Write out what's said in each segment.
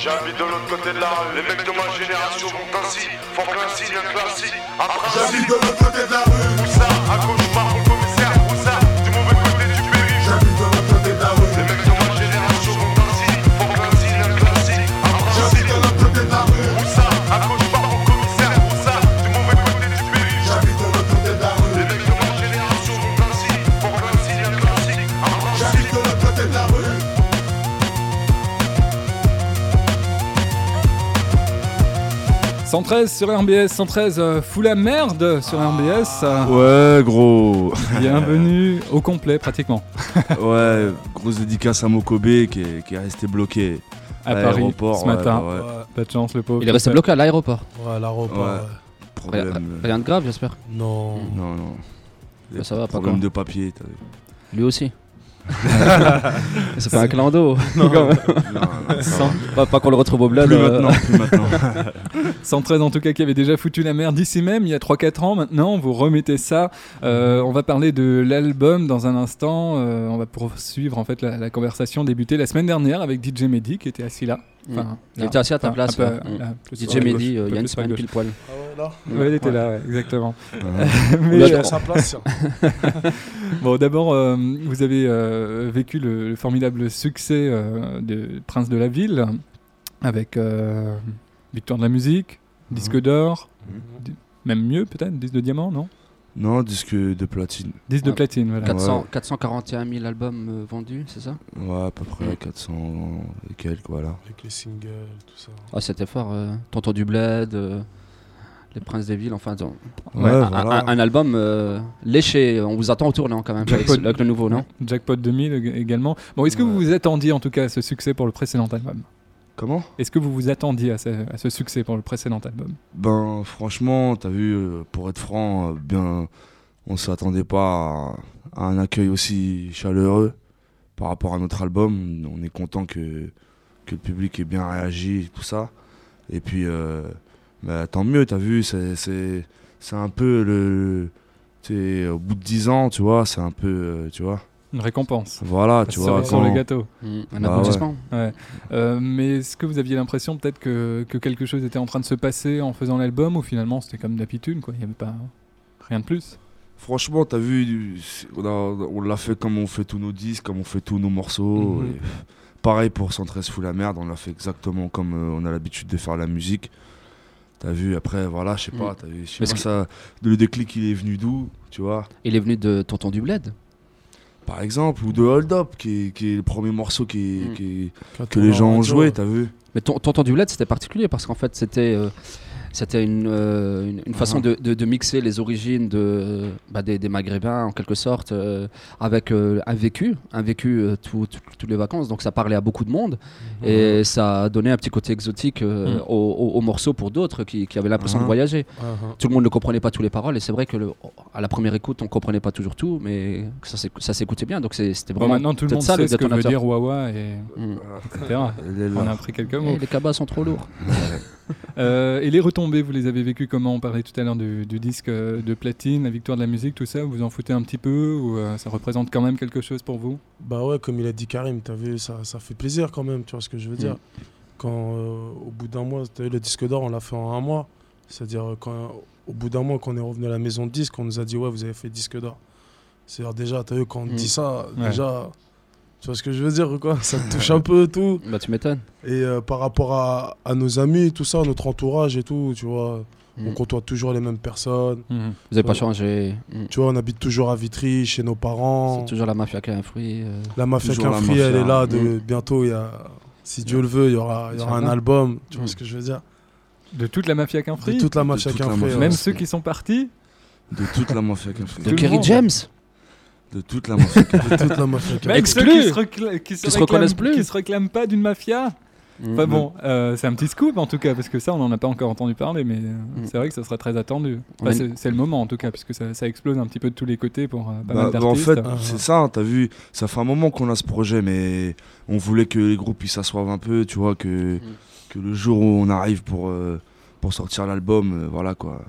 J'habite de l'autre côté de la rue. Les mecs de ma génération vont ainsi, font qu'un signe, un classique. Un. J'habite de l'autre côté de la rue. Où ça À gauche, par 113 sur RBS, 113 euh, fout la merde sur RBS. euh, Ouais, gros. Bienvenue au complet pratiquement ouais, grosse dédicace à Mokobe qui est, qui est resté bloqué à à Paris l'aéroport, ce ouais, matin. bah ouais. Ouais, Pas de chance le pauvre. Il est resté bloqué à l'aéroport. ouais, l'aéroport. Ouais. ouais. Rien, Problème. rien de grave, j'espère. Non. Non, non. Bah, ça va, pas Problème quoi. de papier. t'as vu. Lui aussi. C'est pas un clando. Non, non, pas pas qu'on le retrouve au bled. Plus euh, maintenant, plus maintenant. 113 en tout cas qui avait déjà foutu la merde ici même il y a 3-4 ans maintenant. Vous remettez ça. Euh, on va parler de l'album dans un instant. Euh, on va poursuivre en fait la, la conversation débutée la semaine dernière avec DJ Mehdi qui était assis là. Mm. Enfin, Il là. était assis à ta place. un peu, ouais. Mm. DJ Mehdi, euh, il y a une semaine pile poil. Ah ouais, là Ouais, il était là, ouais, exactement. Ouais. Mais, Il euh, sa place. Bon, d'abord, euh, vous avez euh, vécu le, le formidable succès euh, de Prince de la Ville avec euh, Victoire de la musique, disque d'or, di- même mieux peut-être, disque de diamant, non? Non, disque de platine. Disque de platine, voilà. 400, Ouais. 441 000 albums euh, vendus, c'est ça? Ouais, à peu près 400 et quelques, voilà. Avec les singles, tout ça. Ah, c'était fort. euh, Tonton du Bled, euh, Les Princes des Villes, enfin. donc, Ouais, un, voilà. un- un album euh, léché. On vous attend au tournant quand même avec, Jackpot. avec le nouveau, non? Jackpot 2000 ég- également. Bon, est-ce que vous vous attendiez en tout cas à ce succès pour le précédent album? Comment Est-ce que vous vous attendiez à ce, à ce succès pour le précédent album? Ben, franchement, t'as vu, euh, pour être franc, euh, bien, on s'attendait pas à, à un accueil aussi chaleureux par rapport à notre album. On est content que, que le public ait bien réagi et tout ça. Et puis, euh, bah, tant mieux, t'as vu, c'est, un peu le. au bout de 10 ans, tu vois, c'est un peu. tu vois. Une récompense Voilà, tu sur, vois. sur le quand- gâteau. Mm, Un Bah aboutissement. Euh, mais est-ce que vous aviez l'impression peut-être que, que quelque chose était en train de se passer en faisant l'album ou finalement c'était comme d'habitude quoi Il n'y avait pas rien de plus? Franchement, t'as vu, on, l'a fait comme on fait tous nos disques, comme on fait tous nos morceaux. Mhm. et pareil pour 113 Fou la merde, on l'a fait exactement comme euh, on a l'habitude de faire la musique. T'as vu, après, voilà, je sais pas, Mhm. t'as vu, je sais Mais pas ce ça, le déclic il est venu d'où, tu vois, Il est venu de Tonton du Bled. Par exemple, ou de Hold Up, qui est, qui est le premier morceau qui est- qui est- Quand que les gens ont joué, t'as vu. Mais ton, Tonton du Bled, c'était particulier parce qu'en fait, c'était euh, c'était une, euh, une, une façon de, de- de mixer les origines de, bah, des, des Maghrébins, en quelque sorte, euh, avec euh, un vécu, un vécu euh, tout- tout- toutes les vacances. Donc ça parlait à beaucoup de monde et ça a donné un petit côté exotique euh, Mhm. au, au- au morceau pour d'autres qui, qui avaient l'impression de Mhm. voyager. Ah, ah. Tout le monde ne comprenait pas toutes les paroles et c'est vrai que le- à la première écoute, on comprenait pas toujours tout, mais ça s'éc- ça s'écoutait bien. Donc c'était Bon, vraiment maintenant tout le peut-être monde ça, sait le ce que veut dire Wawa et Mhm. etc. On a appris quelques Eh, mots. les cabas sont trop lourds. Euh, et les retombées, vous les avez vécues comment? On parlait tout à l'heure du, du disque euh, de platine, la victoire de la musique, tout ça. Vous vous en foutez un petit peu ou euh, ça représente quand même quelque chose pour vous? Bah ouais, comme il a dit Karim, t'as vu, ça, ça fait plaisir quand même, tu vois ce que je veux dire. Mm. Quand euh, au bout d'un mois, t'as vu, le disque d'or, on l'a fait en un mois. C'est-à-dire, euh, quand au bout d'un mois, quand on est revenu à la maison de disque, on nous a dit, ouais, vous avez fait disque d'or. C'est-à-dire, déjà, t'as vu, quand on te Mm. dit ça, Ouais. déjà, tu vois ce que je veux dire quoi? Ça te touche un peu tout. Bah tu m'étonnes. Et euh, par rapport à, à nos amis, tout ça, notre entourage et tout, tu vois, Mm. on côtoie toujours les mêmes personnes. Mhm. Vous n'avez pas changé. Mm. Tu vois, on habite toujours à Vitry, chez nos parents. C'est toujours la mafia qui a un fruit. euh. La mafia Toujours la qu'un free, elle est là. De, Mm. Bientôt, il y a, si Dieu le veut, il y aura, y aura un album. Tu vois Mm. ce que je veux dire? De toute la mafia qu'un De toute la mafia qu'un. Même Ouais. ceux qui sont partis De toute la mafia qu'un Tout De Kerry. James De toute la mafia qu'un De toute la mafia qu'un Même ceux qui se, recla- qui se Qui se réclament- reconnaissent plus. Qui se réclament pas d'une mafia Enfin Mm. bon, euh, c'est un petit scoop en tout cas, parce que ça, on n'en a pas encore entendu parler, mais euh, Mm. c'est vrai que ça serait très attendu. Enfin, a c'est le moment en tout cas, puisque ça, ça explose un petit peu de tous les côtés pour euh, pas Bah, mal bah, en fait, Ah. c'est ça, t'as vu, ça fait un moment qu'on a ce projet, mais on voulait que les groupes ils s'assoivent un peu, tu vois, que, que le jour où on arrive pour, euh, pour sortir l'album, euh, voilà quoi,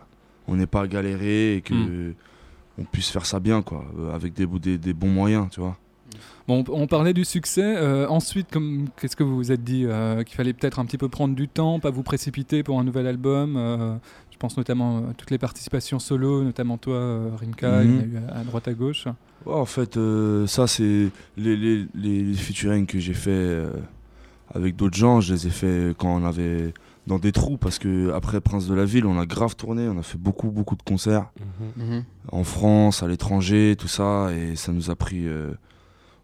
on n'est pas galéré et que Mm. on puisse faire ça bien, quoi, euh, avec des, des, des bons moyens, tu vois. Bon, on parlait du succès. ensuite, comme- qu'est-ce que vous vous êtes dit Qu'il fallait peut-être un petit peu prendre du temps, pas vous précipiter pour un nouvel album Je pense notamment à toutes les participations solo, notamment toi, Rimka, il y en a Mhm. eu à, à droite à gauche. Ouais, en fait, ça, c'est les, les, les, les featuring que j'ai fait avec d'autres gens. Je les ai fait quand on avait dans des trous parce que après Prince de la Ville, on a grave tourné. On a fait beaucoup, beaucoup de concerts Mhm. en France, à l'étranger, tout ça. Et ça nous a pris euh,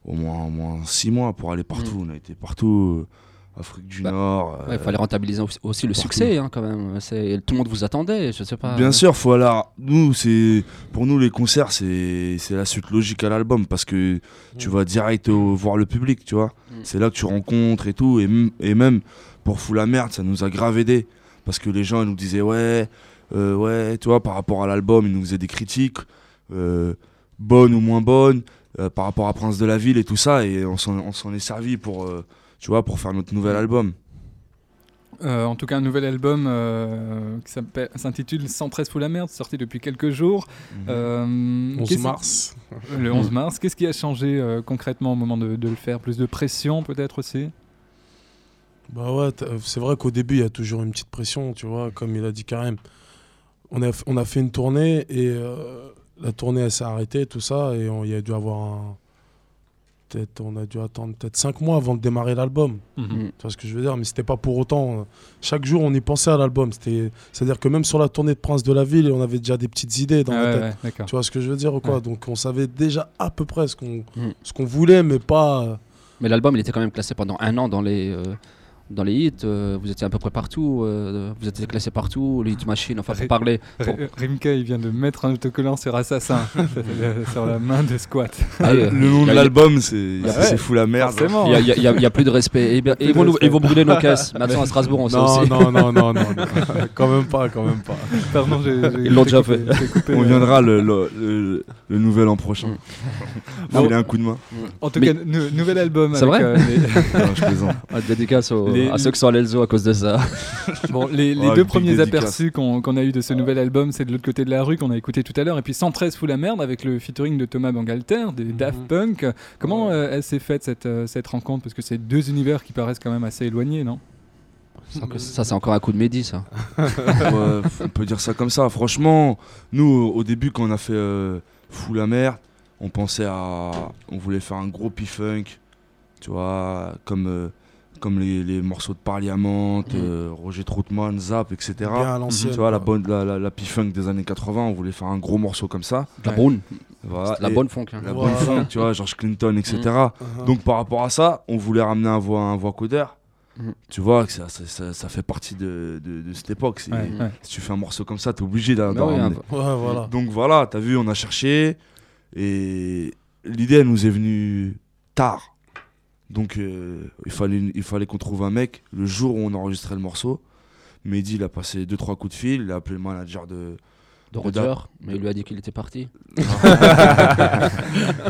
au, moins, au moins six mois pour aller partout. On a été partout. euh, Afrique du Bah, Nord. Ouais, euh, il fallait rentabiliser aussi- aussi le partout. succès hein, quand même. Tout le monde vous attendait, je sais pas. Bien sûr, faut aller. Nous, c'est pour nous les concerts, c'est c'est la suite logique à l'album parce que tu vas direct au- voir le public, tu vois. Mm. C'est là que tu rencontres et tout, et, même pour fou la merde, ça nous a grave aidé parce que les gens ils nous disaient ouais, euh, ouais, tu vois, par rapport à l'album, ils nous faisaient des critiques, euh, bonnes ou moins bonnes, euh, par rapport à Prince de la Ville et tout ça, et on s'en on s'en est servi pour, tu vois, pour faire notre nouvel album. Euh, en tout cas, un nouvel album euh, qui s'intitule 113 sous la merde, sorti depuis quelques jours. Euh, 11 qu'est-ce- mars. Le 11 mars. Qu'est-ce qui a changé euh, concrètement au moment de, de le faire? Plus de pression peut-être aussi? Bah ouais, c'est vrai qu'au début, il y a toujours une petite pression, tu vois, comme il a dit Karim. On a, on a fait une tournée et euh, la tournée, elle s'est arrêtée, tout ça, et il y a dû avoir un... Peut-être, on a dû attendre peut-être 5 mois avant de démarrer l'album. Mm. Tu vois ce que je veux dire? Mais c'était pas pour autant. euh, Chaque jour, on y pensait à l'album. C'était- C'est-à-dire que même sur la tournée de Prince de la Ville, on avait déjà des petites idées dans Ah la ouais, tête. ouais. Tu vois ce que je veux dire ou quoi? Ouais. Donc on savait déjà à peu près ce qu'on Mm. ce qu'on voulait, mais pas. euh, Mais l'album, il était quand même classé pendant un an dans les, euh, dans les hits. euh, vous étiez à peu près partout. euh, vous étiez classé partout. Les hit machines, enfin, pour parler. R- Rimka, il vient de mettre un autocollant sur Assassin sur la main de Squat. Ah, le nom il de a- l'album, c'est ouais, fou la merde. Il y a, il a- il a- il a plus de respect. Et, bien- Plus ils, vont de nous- respect. ils vont brûler nos caisses. Maintenant, à Strasbourg, on sait aussi. non, non, non, non, non. quand même pas, quand même pas. Pardon, Ils l'ont déjà fait. coupé, On euh, viendra le, le, le- le nouvel an prochain. Mm. Faut filer un coup de main. En tout Mais- cas, nou- nouvel album. C'est vrai les- Non, je plaisante. Ah, dédicace aux- Les- à ceux qui sont à l'Elzo à cause de ça. Bon, les, les Ouais, deux premiers dédicace. aperçus qu'on a eu de ce nouvel album, c'est de l'autre côté de la rue qu'on a écouté tout à l'heure, et puis 113 fout la merde avec le featuring de Thomas Bangalter, des Daft Punk. Comment euh, elle s'est faite cette, euh, cette rencontre? Parce que c'est deux univers qui paraissent quand même assez éloignés, non? Ça, c'est encore un coup de Mehdi, ça. Ouais, on peut dire ça comme ça. Franchement, nous, au au début, quand on a fait euh, Fou la merde, on pensait à. On voulait faire un gros P-Funk, tu vois, comme, euh, comme les, les morceaux de Parliament, euh, Roger Troutman, Zap, etc. Bien à l'ancienne. Tu vois, la, bonne, la, la, la P-Funk des années 80, on voulait faire un gros morceau comme ça. La Ouais. bonne. Voilà. La Et bonne funk. hein. La Voilà. bonne funk, tu vois, George Clinton, etc. Uh-huh. Donc par rapport à ça, on voulait ramener un voix, un voix codeur. Mhm. Tu vois, que ça, ça, ça- ça fait partie de, de- de cette époque. C'est- Ouais, ouais. Si tu fais un morceau comme ça, t'es obligé d'en Bah ramener. voilà. Donc voilà, t'as vu, on a cherché. Et l'idée, elle nous est venue tard. Donc euh, il fallait, il fallait qu'on trouve un mec le jour où on enregistrait le morceau. Mehdi, il a passé 2-3 coups de fil, il a appelé le manager de. de Roger, mais il lui a dit qu'il était parti.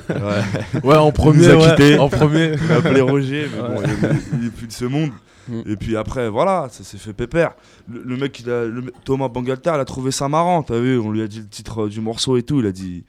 Ouais. Ouais, en nous premier. a ouais, quittés. En premier. Il a appelé Roger, mais bon, il, est- il est plus de ce monde. Mm. Et puis après, voilà, ça s'est fait pépère. Le, le mec, il a, le Thomas Bangalter, il a trouvé ça marrant, t'as vu On lui a dit le titre du morceau et tout, il a dit,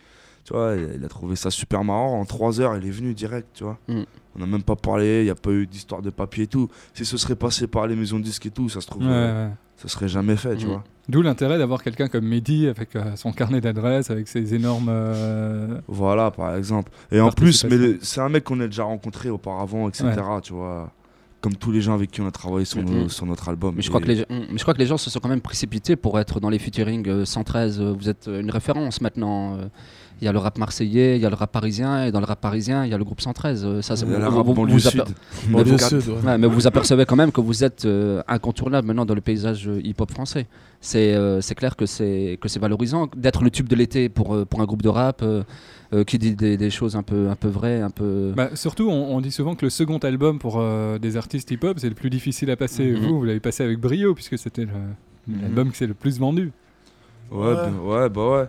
tu vois, il a, trouvé ça super marrant. En 3 heures, il est venu direct, tu vois. Mm. On n'a même pas parlé, il n'y a pas eu d'histoire de papier et tout. Si ce serait passé par les maisons de disques et tout, ça se trouve, Ouais, euh, ouais. ça serait jamais fait, tu Mm. vois. D'où l'intérêt d'avoir quelqu'un comme Mehdi avec euh, son carnet d'adresses, avec ses énormes. euh, Voilà, par exemple. Et en plus, mais c'est un mec qu'on a déjà rencontré auparavant, etc., tu vois. Comme tous les gens avec qui on a travaillé sur, nos- Mhm. sur notre album. Mais je, crois que les, mais je crois que les gens se sont quand même précipités pour être dans les featuring euh, 113. euh, Vous êtes une référence maintenant. Il y a le rap marseillais, il y a le rap parisien, et dans le rap parisien, il y a le groupe 113. euh, Ça, c'est- mais vous apercevez quand même que vous êtes euh, incontournable maintenant dans le paysage euh, hip-hop français. C'est euh, c'est clair que c'est que c'est valorisant d'être le tube de l'été pour, euh, pour un groupe de rap euh, euh, qui dit des, des choses un peu, un peu vraies, un peu... Bah, surtout, on, on dit souvent que le second album pour euh, des artistes hip-hop, c'est le plus difficile à passer. Mhm. Vous, vous l'avez passé avec brio, puisque c'était Mhm. l'album qui s'est le plus vendu. Ouais, Ouais. ben- ouais, bah ouais.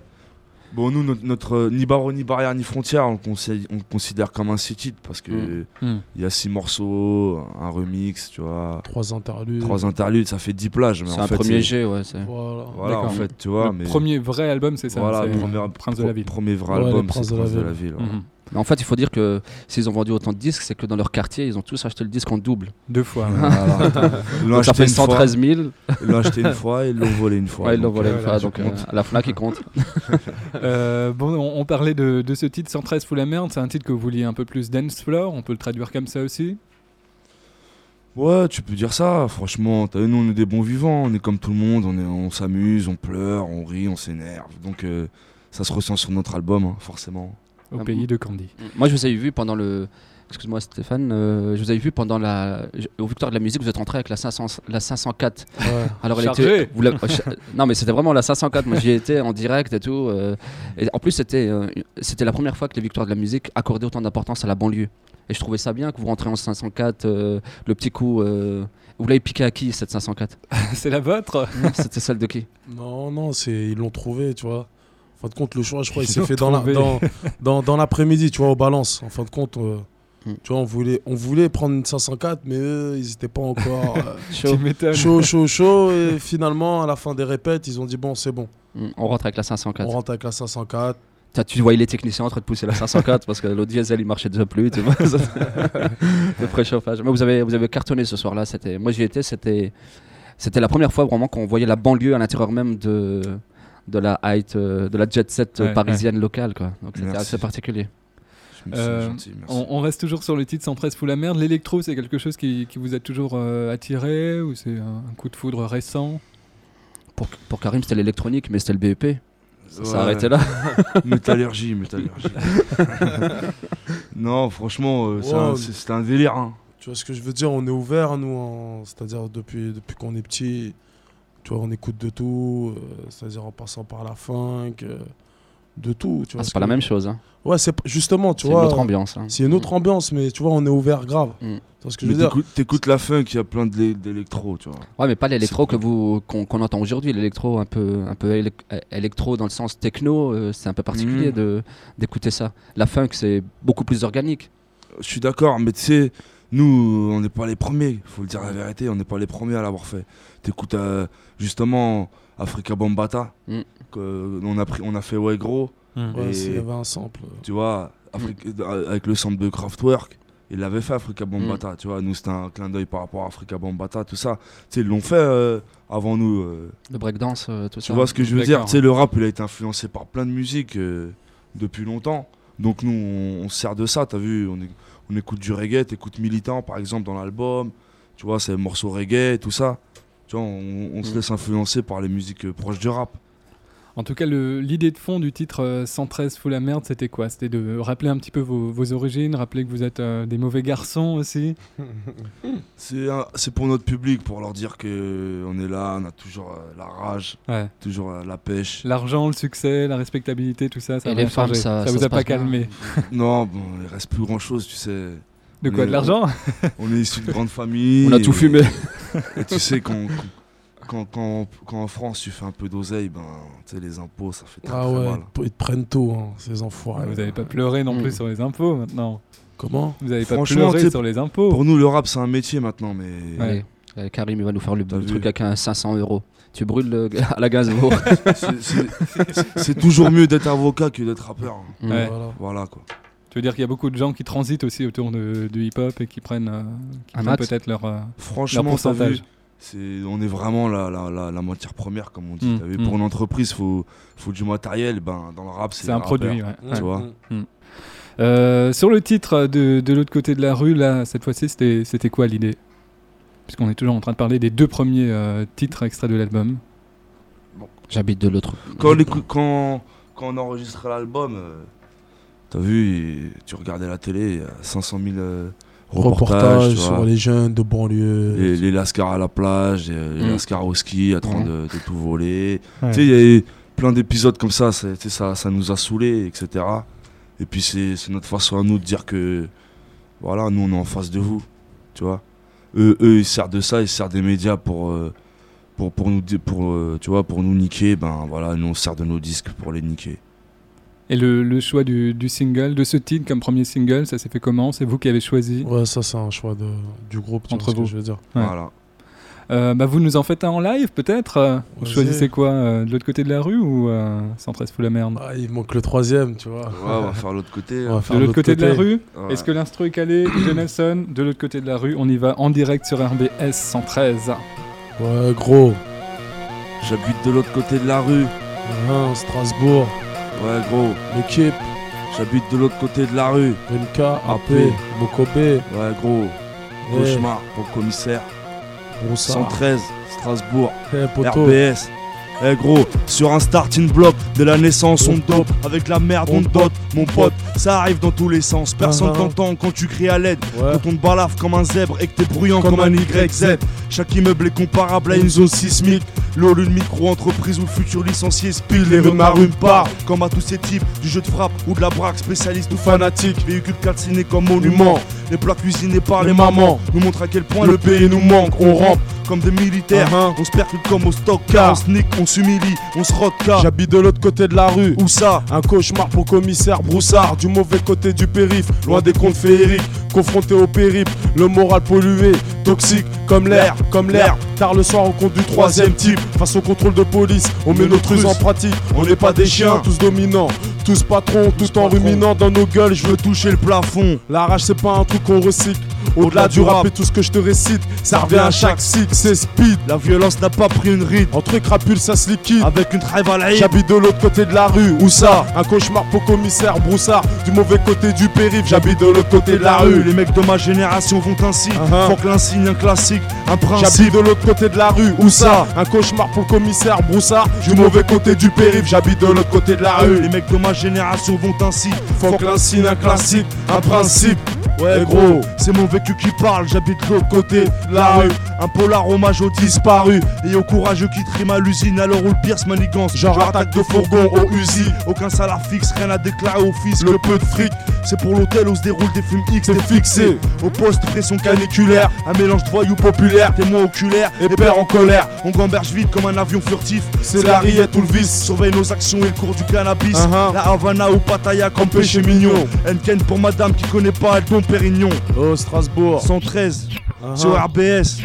Bon, nous, notre, notre, euh, ni barreau, ni barrière, ni frontière, on, le considère- on le considère comme un six parce que Mm. Mm. il y a six morceaux, un remix, tu vois, Trois interludes. trois interludes, ça fait 10 plages. Mais C'est en un fait, premier G, ouais. c'est- Voilà. Voilà, en fait, tu vois. le mais premier vrai album, c'est ça. voilà, c'est premier, Prince de la Ville. premier vrai Ouais, album, c'est de la Prince de Ville. la Ville. ouais. Mhm. Mais en fait, il faut dire que s'ils ont vendu autant de disques, c'est que dans leur quartier, ils ont tous acheté le disque en double. Deux fois. Ils l'ont acheté fait une fois, 113 000. ils l'ont acheté une fois et ils l'ont volé une fois. Ouais, ils l'ont volé euh, une fois, voilà, donc euh, à la Fnac, il compte. Euh, bon, on, on parlait de, de ce titre 113 Fou la merde. C'est un titre que vous vouliez un peu plus dance floor. On peut le traduire comme ça aussi? Ouais, tu peux dire ça, franchement. Nous, on est des bons vivants, on est comme tout le monde, on est- on s'amuse, on pleure, on rit, on s'énerve. Donc, euh, ça se ressent sur notre album, hein, forcément. Au Ah pays de Candy. Moi, je vous avais vu pendant le. Excuse-moi, Stéphane. euh, je vous avais vu pendant la. Au Victoire de la musique, vous êtes rentré avec la, 500, la 504. Ouais. Alors, elle Chargé. était. vous l'avez- non, mais c'était vraiment la 504. Moi, j'y étais en direct et tout. euh, et en plus, c'était euh, c'était la première fois que les Victoires de la musique accordaient autant d'importance à la banlieue. Et je trouvais ça bien que vous rentrez en 504. euh, le petit coup. euh, vous l'avez piqué à qui cette 504 c'est la vôtre? C'était celle de qui? Non, non, c'est ils l'ont trouvé, tu vois. En fin de compte, le choix, je crois, il s'est fait dans la- trouvé. dans, dans, dans l'après-midi, tu vois, au balance. En fin de compte, euh, Mm. tu vois, on voulait, on voulait prendre une 504, mais eux, ils n'étaient pas encore euh, Chaud. Chaud, chaud, chaud. Et finalement, à la fin des répètes, ils ont dit bon, c'est bon, Mm, On rentre avec la on 504. rentre avec la 504. T'as- Tu voyais les techniciens en train de pousser la 504 parce que le diesel il marchait déjà plus. Tu vois, le préchauffage. Mais vous avez, vous avez cartonné ce soir-là. C'était, moi j'y étais. C'était, c'était la première fois vraiment qu'on voyait la banlieue à l'intérieur même de, de la height, euh, de la jet set euh, Ouais, parisienne locale. Quoi. Donc c'était assez particulier. Euh, gentil. On, on reste toujours sur le titre 113 Fou la merde. L'électro, c'est quelque chose qui, qui vous a toujours euh, attiré ou c'est un, un coup de foudre récent? Pour, pour Karim c'était l'électronique, mais c'était le BEP. Ça s'est Ouais. arrêté là. Métallurgie, métallurgie. non, franchement, euh, c'est un- délire. hein. Tu vois ce que je veux dire? On est ouvert, nous, en- c'est-à-dire depuis, depuis qu'on est petit. Tu vois, on écoute de tout, euh, c'est-à-dire en passant par la funk, euh, de tout. Tu vois Ah, ce c'est pas la même chose. Hein. Ouais, c'est justement, tu C'est une vois. autre ambiance. hein. C'est une autre ambiance, mais tu vois, on est ouvert grave. Mm. Tu vois ce que je Mais veux dire? t'écoutes- la funk, il y a plein d'électro, tu vois. Ouais, mais pas l'électro que vous qu'on entend aujourd'hui. L'électro un peu un peu élec- électro dans le sens techno, euh, c'est un peu particulier Mhm. de d'écouter ça. La funk c'est beaucoup plus organique. Je suis d'accord, mais tu sais, nous, on n'est pas les premiers, faut le dire la vérité, on n'est pas les premiers à l'avoir fait. T'écoutes euh, justement Africa Bambata, Mm. que- on, a pris, on a fait Ouais Gros, Ouais, Et- s'il y avait un sample. tu vois, Africa- euh, avec le sample de Kraftwerk. Il l'avait fait Africa Bambata, tu vois. Nous, c'était un clin d'œil par rapport à Africa Bambata, tout ça. Tu sais, ils l'ont fait euh, avant nous. euh, Le breakdance, euh, tout Tu ça. vois ce que je veux dire? Tu sais, le rap, il a été influencé par plein de musiques euh, depuis longtemps. Donc nous, on, on se sert de ça, t'as vu? On, écoute du reggae, t'écoutes Militant, par exemple, dans l'album. Tu vois, c'est un morceau reggae tout ça. Tu vois, on, on se Mm. laisse influencer par les musiques euh, proches du rap. En tout cas, l'idée de fond du titre euh, 113 Fou la merde, c'était quoi? C'était de rappeler un petit peu vos, vos origines, rappeler que vous êtes euh, des mauvais garçons aussi? C'est pour notre public, pour leur dire que on est là, on a toujours euh, la rage, Ouais. toujours euh, la pêche. L'argent, le succès, la respectabilité, tout ça, ça Et les femmes, ça- ça ça vous a pas calmé? non, bon, il reste plus grand chose, tu sais. De quoi De l'argent? On est issu de grandes familles. On a tout fumé. Et tu sais, quand, quand, quand, quand en France tu fais un peu d'oseille, ben, tu sais, les impôts, ça fait très, Ah très ouais, mal. ils te prennent tout, hein, ces enfoirés. Vous n'avez pas pleuré non Mm. plus sur les impôts maintenant. Comment Vous n'avez pas pleuré sur les impôts. Pour nous, le rap, c'est un métier maintenant, mais Ouais. Allez, euh, Karim il va nous faire le, truc avec un 500 euros. Tu brûles le- à la Gainsbourg. c'est- toujours mieux d'être avocat que d'être rappeur. hein. Mm. Ouais. Voilà. Voilà, quoi. Veux dire qu'il y a beaucoup de gens qui transitent aussi autour de, du hip-hop et qui prennent, euh, qui Un prennent peut-être leur, euh, leur Franchement, t'as pourcentage. vu, c'est, on est vraiment la, la, la, la matière première, comme on dit. Mm, vu, mm. Pour une entreprise, il faut, faut du matériel. Ben, dans le rap, c'est C'est un produit. ouais. Tu vois. mm. Euh, sur le titre de, de l'autre côté de la rue, là, cette fois-ci, c'était c'était quoi l'idée? Puisqu'on est toujours en train de parler des deux premiers euh, titres extraits de l'album. J'habite de l'autre. Quand, quand, quand on enregistrait l'album, euh, t'as vu, tu regardais la télé, il y a 500 000 euh, reportages, vois. sur les jeunes de banlieue. les, les lascars à la plage, les, les Mm. lascars au ski, en train Mm. de, de tout voler. Ouais. Tu sais, il y a eu plein d'épisodes comme ça, ça, ça nous a saoulés, etc. Et puis c'est notre façon à nous de dire que, voilà, nous on est en face de vous, tu vois. Eux, eux ils servent de ça, ils servent des médias pour, euh, pour, pour, nous, pour, euh, tu vois, pour nous niquer, ben voilà, nous on sert de nos disques pour les niquer. Et le, le choix du, du single, de ce titre comme premier single, ça s'est fait comment? C'est vous qui avez choisi? Ouais, ça, c'est un choix de, du groupe, Entre vois ce que vous. je veux dire. Ouais. Voilà. Euh, bah, vous nous en faites un en live peut-être? Euh, Vous choisissez quoi euh, De l'autre côté de la rue ou euh, 113 fout la merde? Ah, il manque le troisième, tu vois. Ouais, on va faire l'autre côté. Hein. faire De l'autre côté, de la rue? Ouais. Est-ce que l'instru est calé Nelson De l'autre côté de la rue, on y va en direct sur RBS 113. Ouais, gros. J'habite de l'autre côté de la rue. Strasbourg, Ouais, gros. l'équipe, J'habite de l'autre côté de la rue. NK, AP. Mokobé, Ouais, gros. Eh. Cauchemar pour le commissaire. Broussard. 113, Strasbourg. Eh, poteau. RBS. Eh gros, sur un starting block, de la naissance on dope, avec la merde on te dote, mon pote, ça arrive dans tous les sens, personne Uh-huh. t'entend quand tu cries à l'aide, Ouais. quand on te balafre comme un zèbre et que t'es bruyant Comme comme, un YZ. Chaque immeuble est comparable à une zone sismique. L'eau, une micro-entreprise où le futur licencié speed, les rues m'arrument pas. Comme à tous ces types, du jeu de frappe ou de la braque, spécialiste ou fanatique. Véhicule calciné comme monument. Les plats cuisinés par les, Les mamans nous montrent à quel point le pays nous manque. On rampe comme des militaires, Uh-huh. on se percute comme au stock car on sneak, on s'humilie, on se rote car. J'habite de l'autre côté de la rue. Où ça? Un cauchemar pour commissaire Broussard, du mauvais côté du périph', loin des contes féeriques, confronté au périple, le moral pollué, toxique comme l'air, comme l'air. Tard le soir, on compte du troisième type, face au contrôle de police, on met notre ruse en pratique. On n'est pas des chiens, tous dominants, tous patrons, tout en ruminant dans nos gueules. Je veux toucher le plafond. La rage c'est pas un truc qu'on recycle Au-delà du rap et tout ce que je te récite Ça revient à chaque cycle, c'est speed. La violence n'a pas pris une ride. Entre crapules ça se liquide. Avec une trêve à la. J'habite de l'autre côté de la rue, où ça? Un cauchemar pour commissaire Broussard. Du mauvais côté du périph', j'habite de l'autre côté de la rue. Les mecs de ma génération vont ainsi. Uh-huh. Faut que l'insigne, un classique, un J'habite principe. de l'autre côté de la rue, où ça? Un cauchemar pour commissaire Broussard. Du mauvais côté du périph', j'habite de l'autre côté de la Les rue mecs de ma génération vont ainsi. Faut que l'insigne un classique, un principe. Ouais, gros, c'est mon vécu qui parle. J'habite l'autre côté de la rue. Un polar hommage aux disparus. Et aux courageux qui triment à l'usine. Alors où le pire se manigance. Genre attaque de fourgon au Uzi Aucun salaire fixe, rien à déclarer au fisc. Le peu de fric, C'est pour l'hôtel où se déroulent des films X, t'es fixé Au poste, pression caniculaire, un mélange de voyous populaires, témoins oculaires et pères en colère. On gamberge vite comme un avion furtif. C'est la rillette ou le vice Surveille nos actions et le cours du cannabis. Uh-huh. La Havana ou Pattaya comme péché mignon. Enken pour madame qui connaît pas, elle Pérignon. Oh Strasbourg 113 Uh-huh. sur RBS.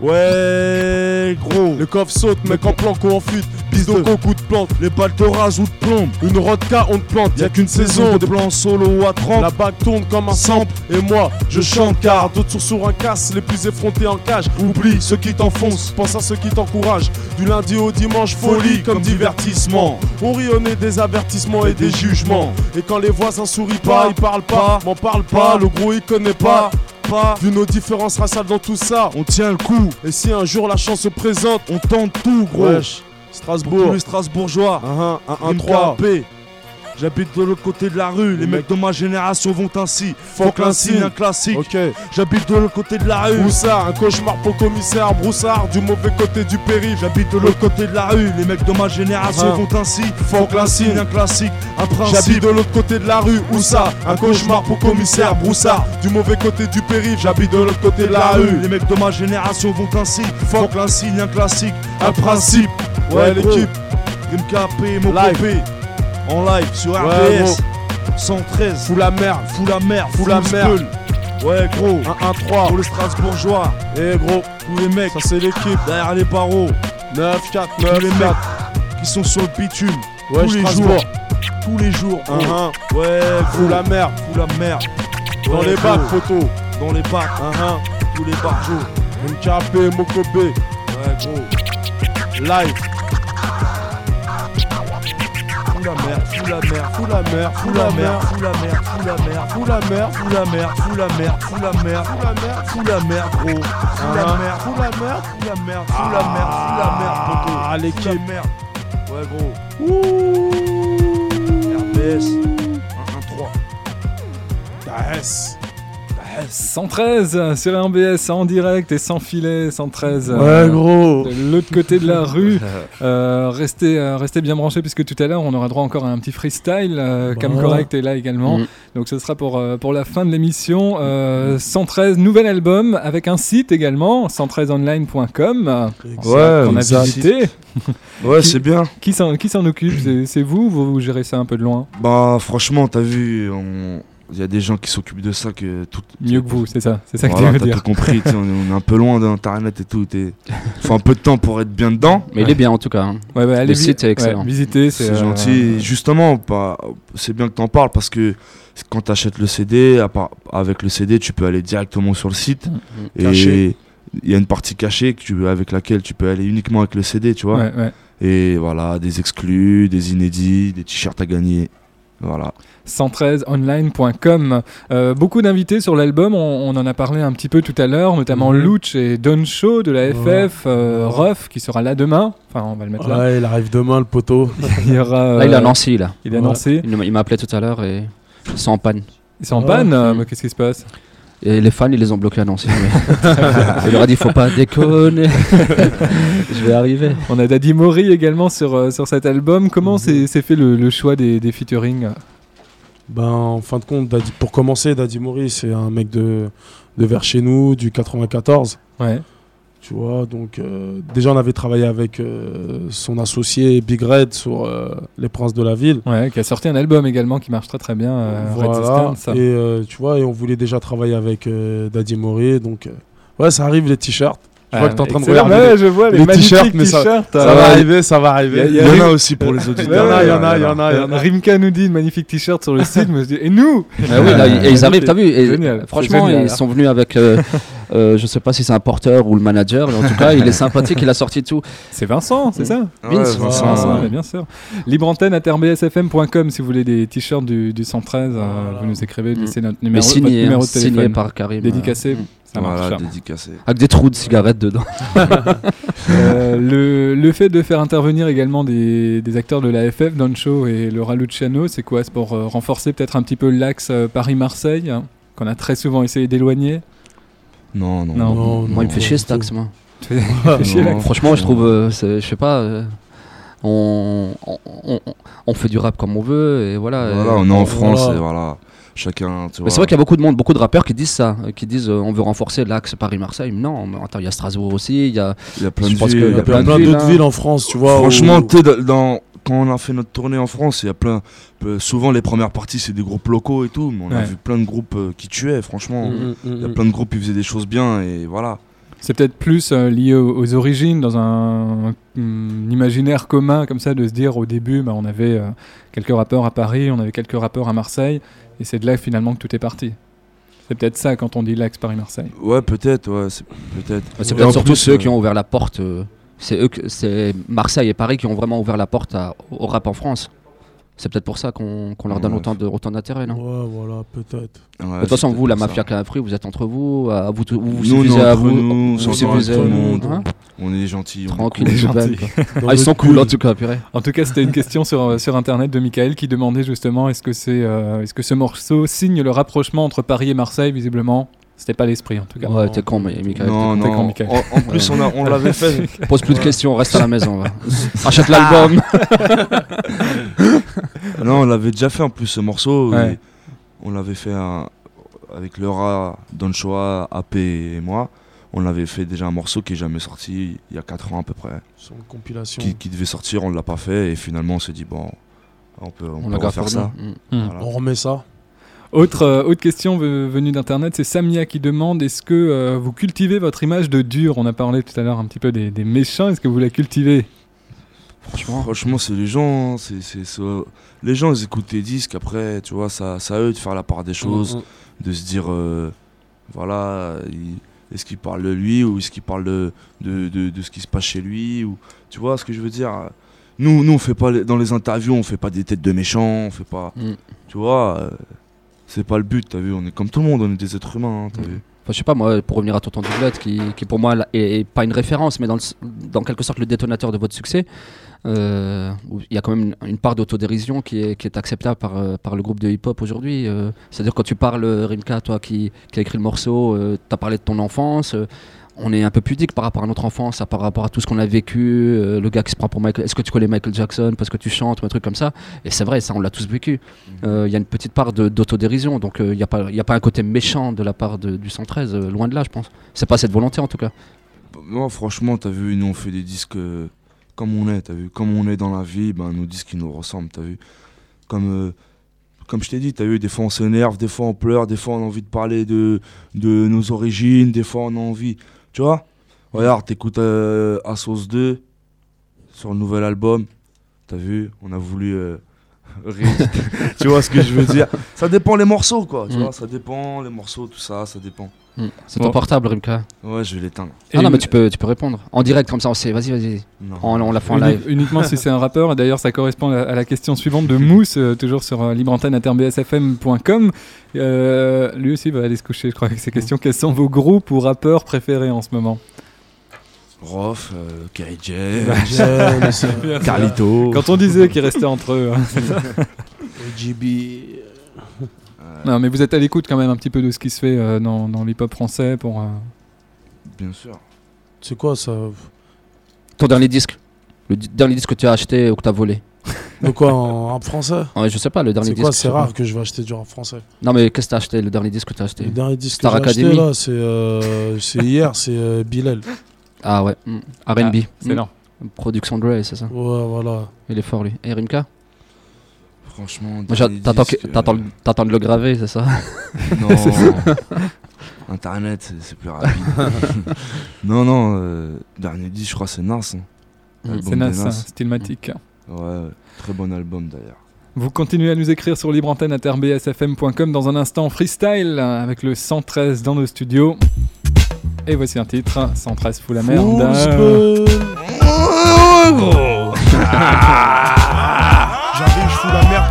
Ouais, gros. Le coffre saute, mec en planque ou en fuite. Piste de de- coup de plante. Les balles te rasent ou te plombent. Une rodka, on te plante. Y'a qu'une saison. de plans solo à 30. La bague tourne comme un sample. Et moi, je chante car d'autres sont sur un casse. Les plus effrontés en cage. Oublie ceux qui t'enfoncent. Pense à ceux qui t'encouragent. Du lundi au dimanche, folie comme divertissement. On rionnait des avertissements et des jugements. Et quand les voisins sourient pas, ils parlent pas. M'en parle pas. pas, Le gros, il connaît pas. Pas, Vu nos différences raciales dans tout ça. on tient le coup. Et si un jour la chance se présente, On tente tout, gros. wesh, Pour Strasbourg. tous les Strasbourgeois. 1-1, 1-1-3. 1-3. J'habite de l'autre côté de la rue. Les mecs de ma génération vont ainsi. Faut Faut que que l'insigne, un classique. Ok. J'habite de l'autre côté de la rue. Ça Un cauchemar pour commissaire Broussard du mauvais côté du périph'. J'habite de l'autre côté de la rue. Les mecs de ma génération Ah. vont ainsi. Faut Faut que que l'insigne, un classique, un J'habite principe. de l'autre côté de la rue. Où ça? Un cauchemar pour commissaire Broussard du mauvais côté du périph'. J'habite de l'autre côté de la rue. Les mecs de ma génération vont ainsi. Que l'insigne, un classique, Un principe. Ouais, l'équipe. MKP, mon Live. copé. En live sur Ouais, RBS. 113. Fous la merde. Fous la merde, Fous la merde. Ouais, gros. 1-1-3. Pour les Strasbourgeois. Eh gros, Tous les mecs ça c'est l'équipe. derrière les barreaux. 9-4, Tous les 9-4. mecs qui sont sur le bitume. Ouais, tous les jours. Tous les jours. gros. 1-1. Ouais, Fous gros. la merde. Fous la merde. Dans Ouais, les bacs, photo. Dans les bacs. 1-1. Tous les barjots. MKP, Mokobe. Ouais, gros. Live. La merde. Fous la merde. Fous la merde. Fous la merde. Fous la merde. Fous la merde. Fous la merde. Fous la merde. Fous la merde. Fous la merde. Fous la merde. Fous la merde, gros. Fous la Ah. merde. Fous la merde. Fous la merde. Fous la merde. Fous la merde, poteau. Ah, l'équipe. Ouais, gros. RBS. 1-1-3. Yes. 113 sur RBS en direct et sans filet, 113. Ouais, euh, gros. de l'autre côté de la rue. Euh, restez, euh, restez bien branchés puisque tout à l'heure on aura droit encore à un petit freestyle. Euh, Bah. Cam Correct est là également. Mm. Donc ce sera pour, pour la fin de l'émission. Euh, 113, nouvel album avec un site également, 113online.com. Ouais, qu'on a visité. Ouais, c'est bien. Qui s'en qui s'en occupe? C'est- C'est vous, vous Vous gérez ça un peu de loin? Bah, franchement, t'as vu, on, il y a des gens qui s'occupent de ça que tout. Mieux que vous, c'est ça. C'est ça que tu veux t'as dire. tout compris. on, est, un peu loin d'internet et tout. Il faut un peu de temps pour être bien dedans. Mais il est bien en tout cas. hein. Ouais, allez Le site est excellent. ouais, visitez, C'est euh, gentil. Et Justement, pas- c'est bien que t'en parles parce que quand t'achètes le CD, à part- avec le CD, tu peux aller directement sur le site. Et Caché. il y a une partie cachée que tu, avec laquelle tu peux aller uniquement avec le CD, tu vois. Ouais, ouais. Et voilà, des exclus, des inédits, des t-shirts à gagner. Voilà. 113online.com. Euh, beaucoup d'invités sur l'album, on, on en a parlé un petit peu tout à l'heure, notamment Mhm. Luch et Don Show de la Ouais. FF, euh, Ruff qui sera là demain. Enfin, on va le mettre là. Ouais, il arrive demain, le poteau. Il y aura. Là, il Nancy là. Il Ouais. Nancy. Il m'a il m'a appelé tout à l'heure et sont en panne. Ils sont en Ouais. panne. euh, mais Qu'est-ce qui se passe? Et les fans, ils les ont bloqués à Nancy. mais- il leur a dit faut pas déconner. Je vais arriver. On a Daddy Mori également sur, euh, sur cet album. Comment Mhm. s'est s'est fait le, le choix des, des featuring? Ben, en fin de compte, Daddy- pour commencer, Daddy Mori, c'est un mec de, de vers chez nous, du 94. Ouais. Tu vois, donc euh, déjà on avait travaillé avec euh, son associé Big Red sur euh, Les Princes de la Ville. Ouais, qui a sorti un album également qui marche très très bien, euh. Et euh, tu vois, et on voulait déjà travailler avec euh, Daddy Mori, donc euh, ouais, ça arrive les t-shirts. Je vois que t'es en train de regarder. Ouais, je vois les, les t-shirts, mais ça- t-shirts. Ça va arriver, ça va arriver. Il y a- en a aussi pour les auditeurs. Il y en a, il y en a, il y en. Rimka nous dit magnifique t-shirt sur le site, mais je dis, et nous? Ah oui, là, et ils arrivent, t'as vu et Génial, c'est Franchement, génial. ils sont venus avec. euh, euh, je sais pas si c'est un porteur ou le manager, mais en tout cas, il est sympathique, il a sorti tout. C'est Vincent, c'est ça Ouais, Vince, Vincent, Vincent, ouais. mais bien sûr. Libre antenne à terbsfm.com si vous voulez des t-shirts du, du 113, euh, vous nous écrivez, Mm. c'est notre Mais numéro, votre signé, numéro de hein, signé téléphone. par Karim. Dédicacé, euh, ça marche. Voilà, dédicacé. avec des trous de cigarettes dedans. Euh, le, le fait de faire intervenir également des, des acteurs de la FF, Don Show et Laura Luciano, c'est quoi? C'est pour euh, renforcer peut-être un petit peu l'axe euh, Paris-Marseille, hein, qu'on a très souvent essayé d'éloigner? Non, non. Non. Non, Moi, il me fait chier ce taxe, moi. Franchement, je trouve, euh, je sais pas, euh, on, on, on- on fait du rap comme on veut et voilà. Voilà, et- on est en voilà. France et voilà. Chacun, tu Mais vois. c'est vrai qu'il y a beaucoup de monde, beaucoup de rappeurs qui disent ça, qui disent euh, on veut renforcer l'axe Paris-Marseille. Non, mais attends, il y a Strasbourg aussi, il y a. Il y a plein de villes, qu'il y a Il y a plein plein, de villes, d'autres hein. villes en France, tu vois. Franchement, où- tu dans- quand on a fait notre tournée en France, il y a plein. peu- souvent, les premières parties, c'est des groupes locaux et tout, mais on a vu plein de groupes euh, qui tuaient, franchement. Mm, mm, Il y a mm. plein de groupes qui faisaient des choses bien et voilà. C'est peut-être plus euh, lié aux, aux origines, dans un, imaginaire commun, comme ça, de se dire au début, bah, on avait euh, quelques rappeurs à Paris, on avait quelques rappeurs à Marseille, et c'est de là finalement que tout est parti. C'est peut-être ça quand on dit l'axe Paris-Marseille. Ouais, peut-être, ouais, c'est- peut-être. C'est peut-être surtout plus, ceux euh, qui ont ouvert la porte. Euh, c'est eux, que- c'est Marseille et Paris qui ont vraiment ouvert la porte à- au rap en France. C'est peut-être pour ça qu'on qu'on leur donne Ouais. autant de autant d'intérêt, non? Ouais, voilà, peut-être. ouais, De toute façon, vous, la mafia ça. Canafri, vous êtes entre vous, à vous, vous, vous Nous, on suffisez est à entre vous, nous, vous on est suffisez entre à nous, vous. Hein? On est gentils. on est Tranquille, cool. les gentil. belles. Dans Ah, ils sont cool en tout cas, purée. En tout cas, c'était une question sur, sur internet de Michael qui demandait justement est-ce que, c'est, euh, est-ce que ce morceau signe le rapprochement entre Paris et Marseille Visiblement, c'était pas l'esprit en tout cas. Ouais, t'es con, mais Michael. Non, t'es con, non. Mickaël. En, en plus, on, a- on l'avait fait. Pose plus de questions, reste à la maison. va. Achète l'album. Non, on l'avait déjà fait en plus ce morceau. Ouais. On l'avait fait un- avec Laura, Don Choa, AP et moi. On l'avait fait déjà un morceau qui est jamais sorti il y a 4 ans à peu près. Sur une compilation. Qui, qui devait sortir, on l'a pas fait et finalement on s'est dit bon, on peut, on On peut refaire ça. Mm. Voilà. On remet ça. Autre, euh, autre question ve- venue d'internet, c'est Samia qui demande est-ce que euh, vous cultivez votre image de dur? On a parlé tout à l'heure un petit peu des, des méchants, est-ce que vous la cultivez? Franchement. Franchement, c'est les gens, hein, c'est, les gens ils écoutent tes disques. Après, tu vois, ça, ça à eux de faire la part des choses, Mm, mm. de se dire, euh, voilà, il- est-ce qu'il parle de lui ou est-ce qu'il parle de, de, de, de ce qui se passe chez lui ou, tu vois ce que je veux dire? Nous, nous, on fait pas dans les interviews, on fait pas des têtes de méchants, on fait pas, Mm. tu vois. euh, c'est pas le but, t'as vu, on est comme tout le monde, on est des êtres humains, hein, t'as Mm. vu. Enfin, je sais pas, moi, pour revenir à Tonton Doublette, qui, qui pour moi là, est, est pas une référence, mais dans, le dans quelque sorte le détonateur de votre succès, euh, il y a quand même une, une part d'autodérision qui est, qui est acceptable par, euh, par le groupe de hip-hop aujourd'hui. euh. C'est-à-dire, quand tu parles, euh, Rimka, toi qui, qui a écrit le morceau, tu as parlé de ton enfance. On est un peu pudique par rapport à notre enfance, par rapport à tout ce qu'on a vécu. euh, le gars qui se prend pour Michael. Est-ce que tu connais Michael Jackson parce que tu chantes ou un truc comme ça? Et c'est vrai, ça, on l'a tous vécu. Euh, Il y a une petite part d'autodérision, donc euh, il n'y a, pas- il y a pas un côté méchant de la part de- du 113, euh, loin de là, je pense. C'est pas cette volonté en tout cas. Non, franchement, t'as vu, nous on fait des disques comme on est, t'as vu, comme on est dans la vie, ben nos disques ils nous ressemblent, t'as vu. Comme, comme je t'ai dit, t'as vu, des fois on s'énerve, des fois on pleure, des fois on a envie de parler de, de nos origines, des fois on a envie. Tu vois Regarde, t'écoutes euh, Assos 2 sur le nouvel album. T'as vu On a voulu. euh, tu vois ce que je veux dire Ça dépend les morceaux, quoi. Tu Mm. vois, ça dépend les morceaux, tout ça, ça dépend. Hmm. C'est Bon. ton portable, Rimka. Ouais, je vais l'éteindre. Ah non, mais tu peux, tu peux répondre. En direct, comme ça, on sait. Vas-y, vas-y. Non. On, on l'a fait en live. Uniquement si c'est un rappeur. Et D'ailleurs, ça correspond à à la question suivante de Mousse, euh, toujours sur euh, libreantenne.bsfm.com. Euh, lui aussi va aller se coucher, je crois, avec ces questions. Quels sont vos groupes ou rappeurs préférés en ce moment? Rof, euh, Kerry J, James, euh, Carlito. Quand on disait qu'ils restaient entre eux. hein. JB. Non, mais vous êtes à l'écoute quand même un petit peu de ce qui se fait euh, dans, dans l'hip-hop français pour. euh, Bien sûr. C'est quoi ça Ton dernier disque. Le di- dernier disque que tu as acheté ou que tu as volé. De quoi en rap français Ouais, je sais pas, le dernier C'est disque. quoi je C'est pas. rare que je vais acheter du rap français. Non, mais qu'est-ce que t'as acheté Le dernier disque que t'as acheté Le dernier disque Star que j'ai acheté Academy. là, c'est euh, c'est hier, c'est euh, Bilal. Ah ouais, hmm. RB. Ah, c'est Hmm. lent. Production Dre, c'est ça. Ouais, voilà. Il est fort lui. Et Rimka? Franchement, T'attends euh, de le graver, c'est ça? Non. Internet, c'est- plus rapide. non, non, euh, dernier disque, je crois, c'est Nas. hein. C'est de Nas, hein, Stillmatic. Ouais, très bon album d'ailleurs. Vous continuez à nous écrire sur libreantenne.rbsfm.com dans un instant freestyle avec le 113 dans nos studios. Et voici un titre 113 fout la merde. J'arrive,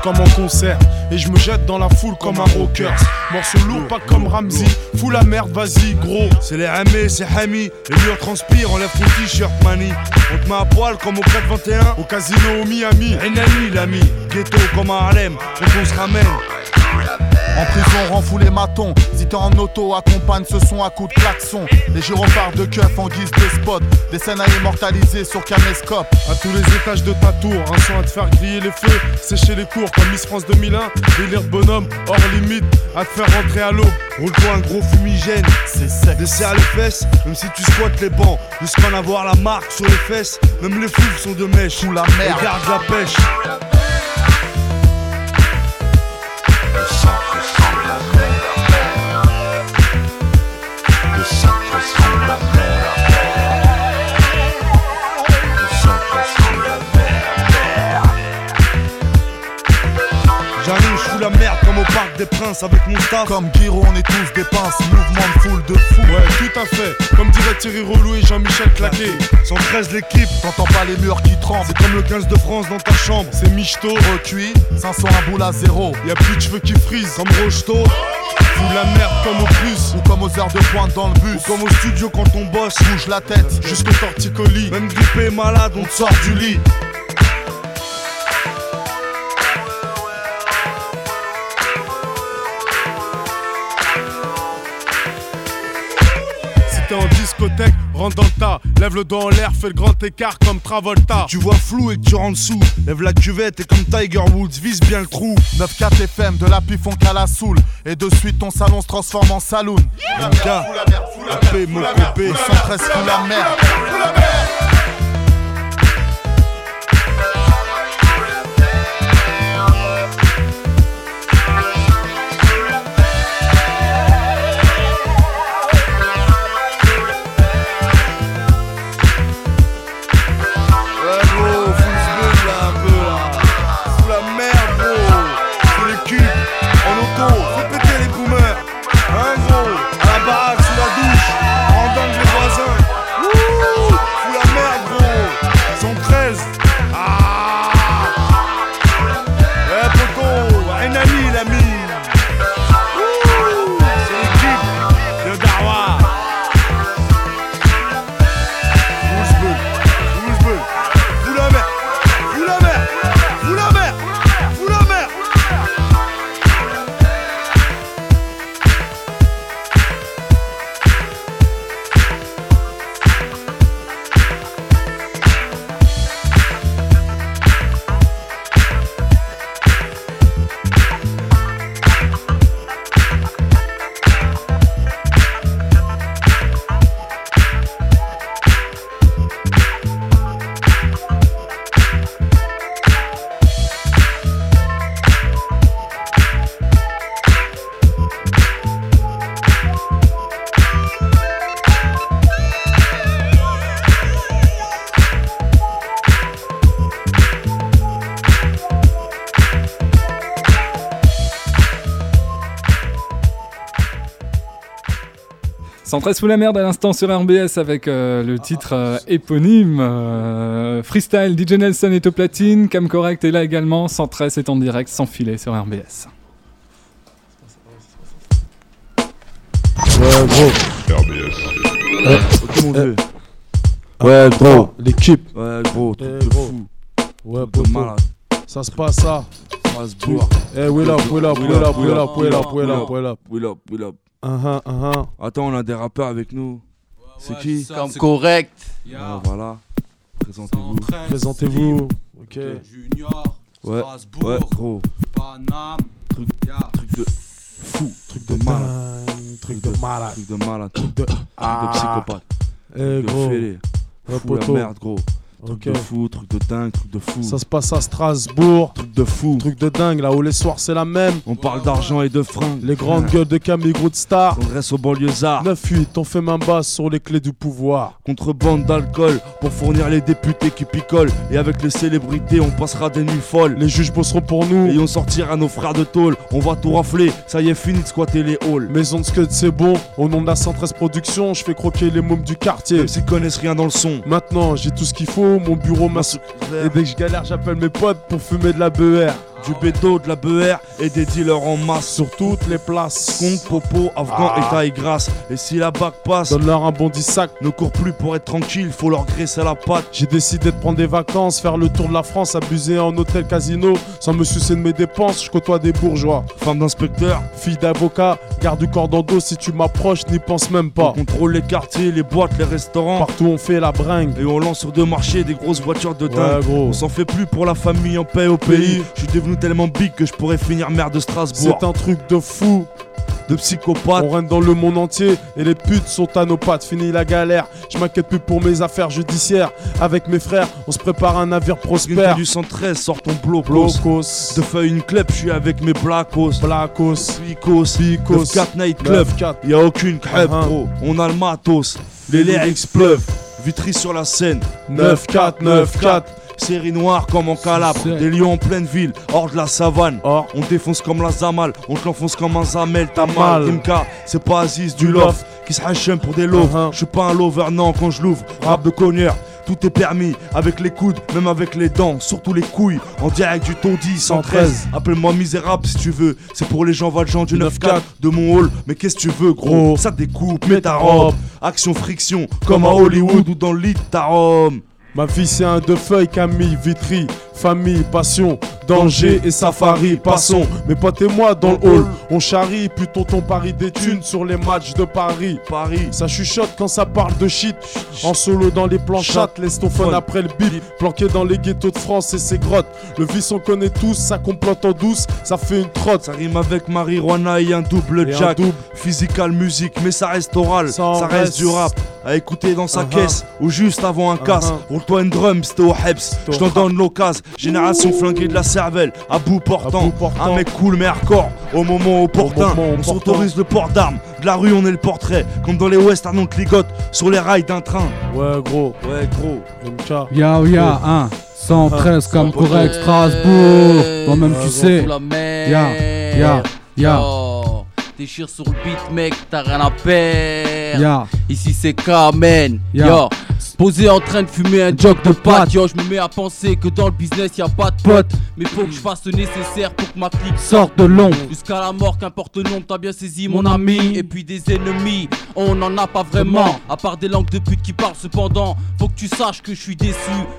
comme en concert Et je me jette dans la foule comme un rocker Morceau lourd, pas comme Ramsey Fous la merde, vas-y gros C'est les Hamé, c'est Hami. Les murs transpirent, enlève t-shirt, mani. On te met à poil comme au 421. Au casino au Miami Enani, l'ami. Ghetto comme à Harlem. Qu'on se ramène. En prison, rend fou les matons. Si t'es en auto, accompagne ce son à coups de klaxon. Les gyrophares de keuf en guise de spot. Des scènes à immortaliser sur caméscope. À tous les étages de ta tour Un son à te faire griller les feux Sécher les cours comme Miss France 2001 Délire de bonhomme, hors limite À te faire rentrer à l'eau Roule-toi un gros fumigène. C'est sec. Desserre les fesses, même si tu squattes les bancs. Jusqu'à en avoir la marque sur les fesses. Même les fous sont de mèche. Sous la merde. Et garde la pêche. Parc des princes avec mon staff. Comme Guiro, on est tous des pinces. Mouvement de foule de fou. Ouais, tout à fait Comme dirait Thierry Relou et Jean-Michel Claquet 113 l'équipe, T'entends pas les murs qui tremblent. c'est comme le 15 de France dans ta chambre. C'est michto Recuit, 500 un boule à zéro. Y'a plus de cheveux qui frisent Comme Rocheteau, Fous la merde comme au plus Ou comme aux heures de pointe dans le bus. comme au studio quand on bosse. Bouge la tête. Jusqu'au torticolis Même grippé malade, on te sort du lit. Discothèque, rentre dans le tas Lève le doigt en l'air, fais le grand écart comme Travolta Tu vois flou et que tu rentres sous. Lève la cuvette et comme Tiger Woods, vise bien le trou. 9-4 FM, de la pif on cale la soule. Et de suite ton salon se transforme en saloon. MK, AP, mon copé. Le 113 fout la merde. 113 sous la merde à l'instant sur RBS avec euh, le titre euh, éponyme. euh, freestyle, DJ Nelson est au platine, Cam Correct est là également. 113 est en direct sans filet sur RBS. Ouais, gros. Ok, mon vieux. Ouais, gros. L'équipe. Ouais, gros, truc Eh, de gros. fou. Ouais, de malade. Ça se passe ça. Strasbourg. Eh, wheel up, wheel up, wheel up, wheel up, wheel up, wheel up, wheel up. Will up, Uh-huh, uh-huh. Attends, on a des rappeurs avec nous. C'est qui Comme correct. Ah, Voilà. Présentez-vous. Présentez-vous. Ok. Junior. Ouais, Strasbourg. ouais, gros. Paname. Truc, truc de fou. Truc de de malade. truc de malade. Truc de malade. Truc De... de psychopathe. Eh, Truc de gros. fêlé. Ouais, Fou la merde, gros. Truc de fou, truc de dingue, truc de fou. Ça se passe à Strasbourg. Truc de fou. Truc de dingue, là où les soirs c'est la même. On parle d'argent et de fringues. Les grandes gueules de Camille Star. On reste au banlieusards. 9-8, on fait main basse sur les clés du pouvoir. Contrebande d'alcool pour fournir les députés qui picolent. Et avec les célébrités, on passera des nuits folles. Les juges bosseront pour nous. Et on sortira nos frères de tôle. On va tout rafler. Ça y est, fini de squatter les halls. Maison de Scud, c'est bon. Au nom de la 113 Productions, je fais croquer les mômes du quartier. Même s'ils connaissent rien dans le son. Maintenant, j'ai tout ce qu'il faut. Mon bureau, ma Et dès que je galère, j'appelle mes potes pour fumer de la BER. Du bédo, de la BR et des dealers en masse. Sur toutes les places. Conque, popo, afghan Ah. et taille grasse. Et si la bac passe, Donne-leur un bon 10 sac. ne cours plus pour être tranquille, faut leur graisser la patte. J'ai décidé de prendre des vacances, faire le tour de la France, abuser en hôtel casino, sans me soucier de mes dépenses, je côtoie des bourgeois. Femme d'inspecteur, Fille d'avocat, garde du cordon d'eau, si tu m'approches, n'y pense même on pas. contrôle les quartiers, les boîtes, les restaurants. Partout on fait la bringue. Et on lance sur deux marchés des grosses voitures de dingue. Ouais, gros. On s'en fait plus pour la famille en paix au pays. Je suis devenu tellement big que je pourrais finir maire de Strasbourg. C'est un truc de fou. De psychopathe. On règne dans le monde entier et les putes sont à nos pattes. Fini la galère, je m'inquiète plus pour mes affaires judiciaires. Avec mes frères, on se prépare un navire prospère. du 113, sort ton blocos. Blocos, De feuille une clep, je suis avec mes blacos. Blacos, Picos, Picos, 4 Night Club. 9-4. Y a aucune crêpe, Uh-huh. gros. On a le matos. Les lyrics pleuvent. Vitry sur la scène. 9-4, 9-4. Série noire comme en Calabre. Des lions en pleine ville, hors de la savane. Or, On défonce comme la Zamal, on te l'enfonce comme un Zamel, t'as Mal. Rimka, c'est pas Aziz du loft qui se hachem pour des loaves. Uh-huh. Je suis pas un lover, non, quand je l'ouvre. Rap de cogneur, tout est permis. Avec les coudes, même avec les dents, surtout les couilles. En direct du taudis 113. Appelle-moi misérable si tu veux. C'est pour les gens Valjean du 9-4 de mon hall. Mais qu'est-ce que tu veux, gros? Ça découpe, mets ta robe. Action friction, comme à Hollywood ou dans le Ma vie c'est un deux feuilles, Camille, Vitry, famille, passion, danger et safari, passons. Mes potes et moi dans le hall, on charrie, plutôt ton pari des thunes sur les matchs de Paris. Paris. Ça chuchote quand ça parle de shit. En solo dans les planchates, laisse ton phone après le bip. Planqué dans les ghettos de France et ses grottes. Le vice on connaît tous, ça complote en douce, ça fait une trotte. Ça rime avec marijuana et un double Et un jack. double. Physical musique, mais ça reste oral. Ça reste reste. du rap. À écouter dans sa Uh-huh. caisse ou juste avant un casse. Uh-huh. Roule-toi une drum, c'était au Heps. Je t'en donne l'occasion. Génération flinguée de la cervelle. À bout portant. Un mec cool mais hardcore. Au moment opportun. on s'autorise le port d'armes. De la rue, on est le portrait. Comme dans les westerns, on te ligote sur les rails d'un train. Ouais, gros, Ouais, gros. MK. Ya ya, hein. 113 comme correct Strasbourg. Toi-même tu sais. Ya, ya, ya, Déchire sur le beat, mec, t'as rien à perdre. Ici c'est Carmen. Ya. Yo. Posé en train de fumer un jog de pâte. Yo, je me mets à penser que dans le business y a pas de potes. Mais faut que je fasse le nécessaire pour que ma clique Sors de l'ombre. Jusqu'à la mort, qu'importe le nombre, t'as bien saisi mon ami. Et puis des ennemis, on n'en a pas vraiment. À part des langues de pute qui parlent cependant. Faut que tu saches que je suis déçu.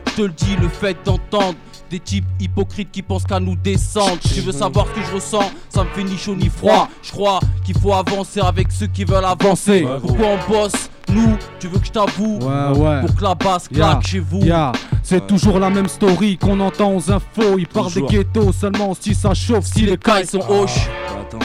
Je te le dis, le fait d'entendre des types hypocrites qui pensent qu'à nous descendre. Si tu veux savoir ce que je ressens, ça me fait ni chaud ni froid. Je crois qu'il faut avancer avec ceux qui veulent avancer. Pourquoi on bosse? Nous, tu veux que je t'avoue? Ouais, ouais. Pour que la basse claque chez vous. C'est toujours la même story qu'on entend aux infos. Ils parlent des ghettos seulement si ça chauffe, si Si les les cailles sont hoches, Attends.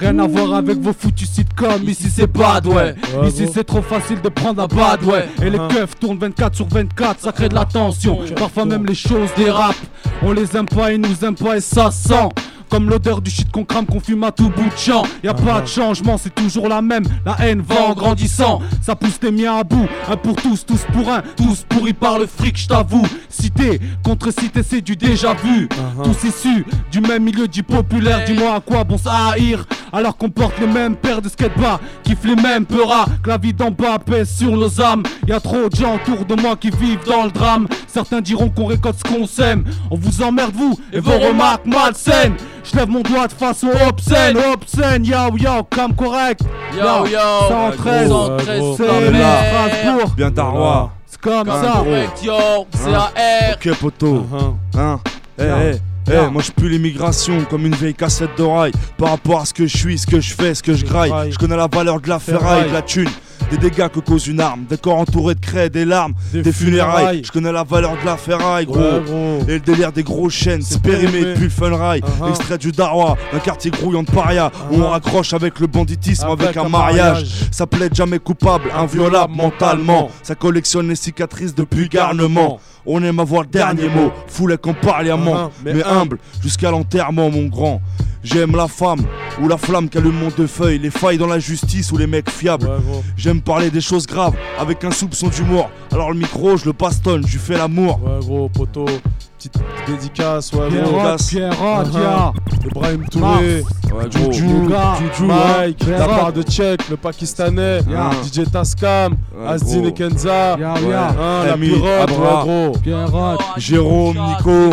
Rien à voir avec vos foutus sitcoms. Ici c'est bad, ouais. Ouais, Ici c'est trop facile de prendre un bad, ouais. Et les keufs tournent 24 sur 24, ça crée de la tension. Parfois même les choses dérapent. On les aime pas, ils nous aiment pas et ça sent. Comme l'odeur du shit qu'on crame, qu'on fume à tout bout de champ. Y a pas de changement, c'est toujours la même. La haine va en grandissant. Ça pousse les miens à bout. Un pour tous, tous pour un. Tous pourris par le fric, je t'avoue. Cité contre cité, c'est du déjà vu. Tous issus du même milieu dit populaire. Dis-moi à quoi bon ça haïr. Alors qu'on porte les mêmes paires de skatebas, kiffe les mêmes peuras, que la vie d'en bas pèse sur nos âmes. Y a trop de gens autour de moi qui vivent dans le drame. Certains diront qu'on récolte ce qu'on sème. On vous emmerde vous et vos remarques malsaines. Je lève mon doigt de façon obscène, obscène, yo yo, comme correct. Yo yo 113, 113 gros. c'est. Bien Darwa. C'est comme ça. correct, yo, c'est AR. Ok, poto. Uh-huh. Hein Eh, Bien. Eh, moi je pue l'immigration comme une vieille cassette d'oreille Par rapport à ce que je suis, ce que je fais, ce que je graille. Je connais la valeur de la ferraille, de la thune. Des dégâts que cause une arme, des corps entourés de craie, des larmes, Des des, funérailles. Je connais la valeur de la ferraille gros Ouais, gros. Et le délire des gros chaînes, c'est périmé depuis le funrail Uh-huh. Extrait du Darwa, un quartier grouillant de paria Où on raccroche avec le banditisme, avec, Avec un, un mariage. mariage. Ça plaide jamais coupable, inviolable mentalement. Ça collectionne les cicatrices depuis garnement On aime avoir le dernier mot, foulé qu'on parliamment Uh-huh. Mais, Mais humble, jusqu'à l'enterrement mon grand. J'aime la femme, ou la flamme qu'allume mon deux feuilles. Les failles dans la justice ou les mecs fiables. Ouais. J'aime parler des choses graves, avec un soupçon d'humour. Alors le micro je le bastonne, je lui fais l'amour. Ouais, gros, poteau. Petite dédicace, ouais. Pierrot. Pierrot, Uh-huh. ya. Ibrahim Touré. Ouais Juju. Mike, la Pierrot. part de Tchèque, le Pakistanais, Yeah. DJ Tascam, gros. et Kenza, hein, la Abra. ouais, gros. Pierrot, Jérôme, Nico,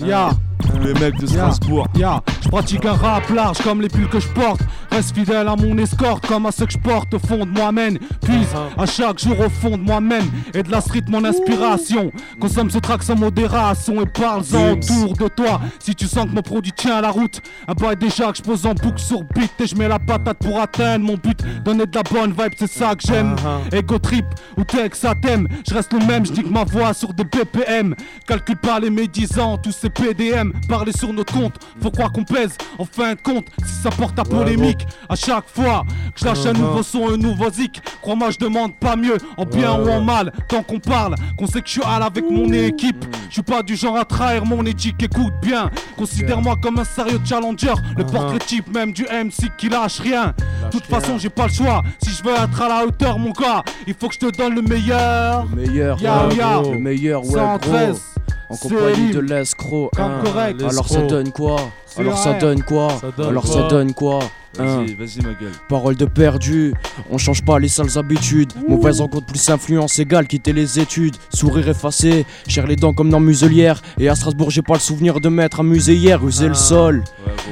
Yeah. Bruce, Arcane, ya. tous les mecs de Strasbourg Ya, je pratique un rap large comme les pulls que je porte. Reste fidèle à mon escorte comme à ce que je porte au fond de moi-même. Puis à chaque jour au fond de moi-même et de la street mon inspiration. Consomme ce track sans modération et parle-en autour de toi. Si tu sens que mon produit tient la route, un bail déjà que je pose en boucle sur beat et je mets la patate pour atteindre mon but. Donner de la bonne vibe, c'est ça que j'aime. Ego trip ou texte à thème, je reste le même, je que ma voix sur des BPM. Calcule pas les médisants, tous ces PDM. Parler sur notre compte, faut croire qu'on pèse. En fin de compte, si ça porte à polémique, à chaque fois que je lâche un nouveau son, un nouveau zik, crois-moi, je demande pas mieux, en bien ou en mal. Tant qu'on parle, qu'on sait que je suis avec mon équipe. Je suis pas du genre à trahir mon éthique, écoute bien. Considère-moi comme un sérieux challenger, le portrait type même du MC qui lâche rien. De toute façon, j'ai pas le choix. Si je veux être à la hauteur, mon gars, il faut que je te donne le meilleur. meilleur, ya. gros. le meilleur, ouais, 113. gros. En compagnie de l'escroc. Hein. correct. Alors ça donne quoi? Alors ça donne quoi Ça donne Alors quoi ça donne quoi hein Vas-y, vas-y ma gueule Parole de perdu, on change pas les sales habitudes. Mauvaise rencontre plus influence égale quitter les études. Sourire effacé, cher les dents comme dans muselière. Et à Strasbourg, j'ai pas le souvenir de m'être amusé hier, user le sol.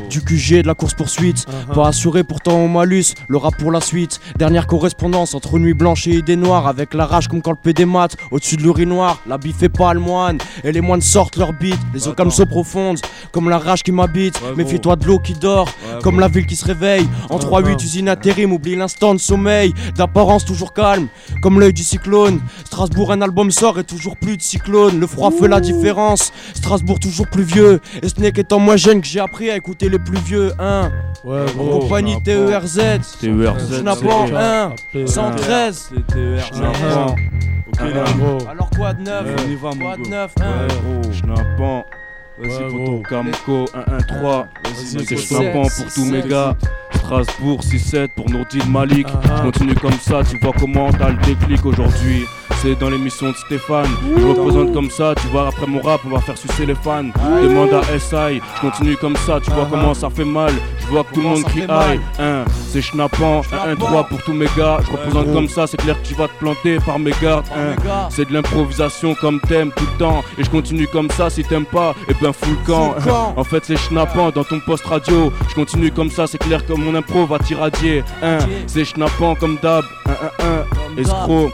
Du QG, de la course poursuite. Pas assuré pourtant au malus, le rap pour la suite. Dernière correspondance entre nuit blanche et idée noire. Avec la rage comme quand le P des maths. Au-dessus de l'urinoir, la bif est pas le moine. Et les moines sortent leur bite. Les eaux comme so profondes, comme la rage qui m'habite. Méfie-toi de l'eau qui dort, comme la ville qui se réveille. En 3-8, usine intérim, oublie l'instant de sommeil. D'apparence toujours calme, comme l'œil du cyclone. Strasbourg, un album sort et toujours plus de cyclone. Le froid fait la différence. Strasbourg, toujours plus vieux. Et ce n'est qu'étant moins jeune que j'ai appris à écouter les plus vieux. Hein. Ouais, En gros. compagnie TERZ. TERZ. Schnappant 1, Après, 113. Schnappant. Ok Ouais, là gros. Alors quoi de neuf? On y va mon Quoi de neuf Vas-y gros. Camco 113. Vas-y, C'est gros. schnappant pour tous mes gars. Strasbourg 6-7 pour Nourdine Malik. Ah, ah. Je continue comme ça, tu vois comment t'as le déclic aujourd'hui. C'est dans l'émission de Stéphane. Je représente comme ça, tu vois, après mon rap, on va faire sucer les fans. Demande à SI, je continue comme ça, tu vois Ah, comment ça fait mal. Je vois que tout le monde crie aïe. Un, c'est schnappant. Un, un, 3 pour tous mes gars. Je représente comme ça, c'est clair que tu vas te planter par mes gardes. Un, c'est de l'improvisation comme t'aimes tout le temps. Et je continue comme ça, si t'aimes pas, et ben full camp. Full camp. En fait, c'est schnappant dans ton poste radio. Je continue comme ça, c'est clair que mon impro va t'irradier. Un, c'est schnappant comme d'hab. Un, un, un, escroc.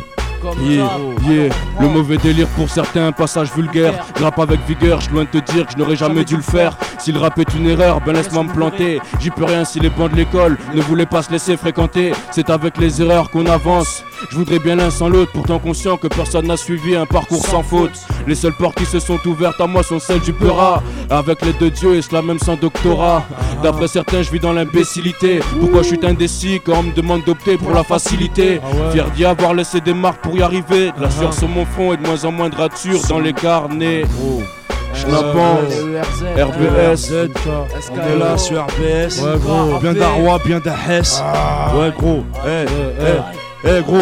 Yeah, yeah. Le mauvais délire pour certains, passage vulgaire. Je rappe avec vigueur, je loin de te dire que je n'aurais jamais dû le faire. Si le rap est une erreur, ben laisse-moi me planter. J'y peux rien si les bancs de l'école ne voulaient pas se laisser fréquenter. C'est avec les erreurs qu'on avance. Je voudrais bien l'un sans l'autre, pourtant conscient que personne n'a suivi un parcours sans faute. Les seules portes qui se sont ouvertes à moi sont celles du Peura. Avec l'aide de Dieu et cela même sans doctorat. D'après certains, je vis dans l'imbécilité. Pourquoi je suis indécis quand on me demande d'opter pour la facilité? Ah. Fier d'y avoir laissé des marques pour y arriver. De la sueur sur mon front et de moins en moins de ratures dans les carnets. Schnappant, TERZ. RBS, On est là sur RBS Ouais, gros. Bien d'Arwa, bien d'Ahès Ouais gros. Eh, eh, eh gros.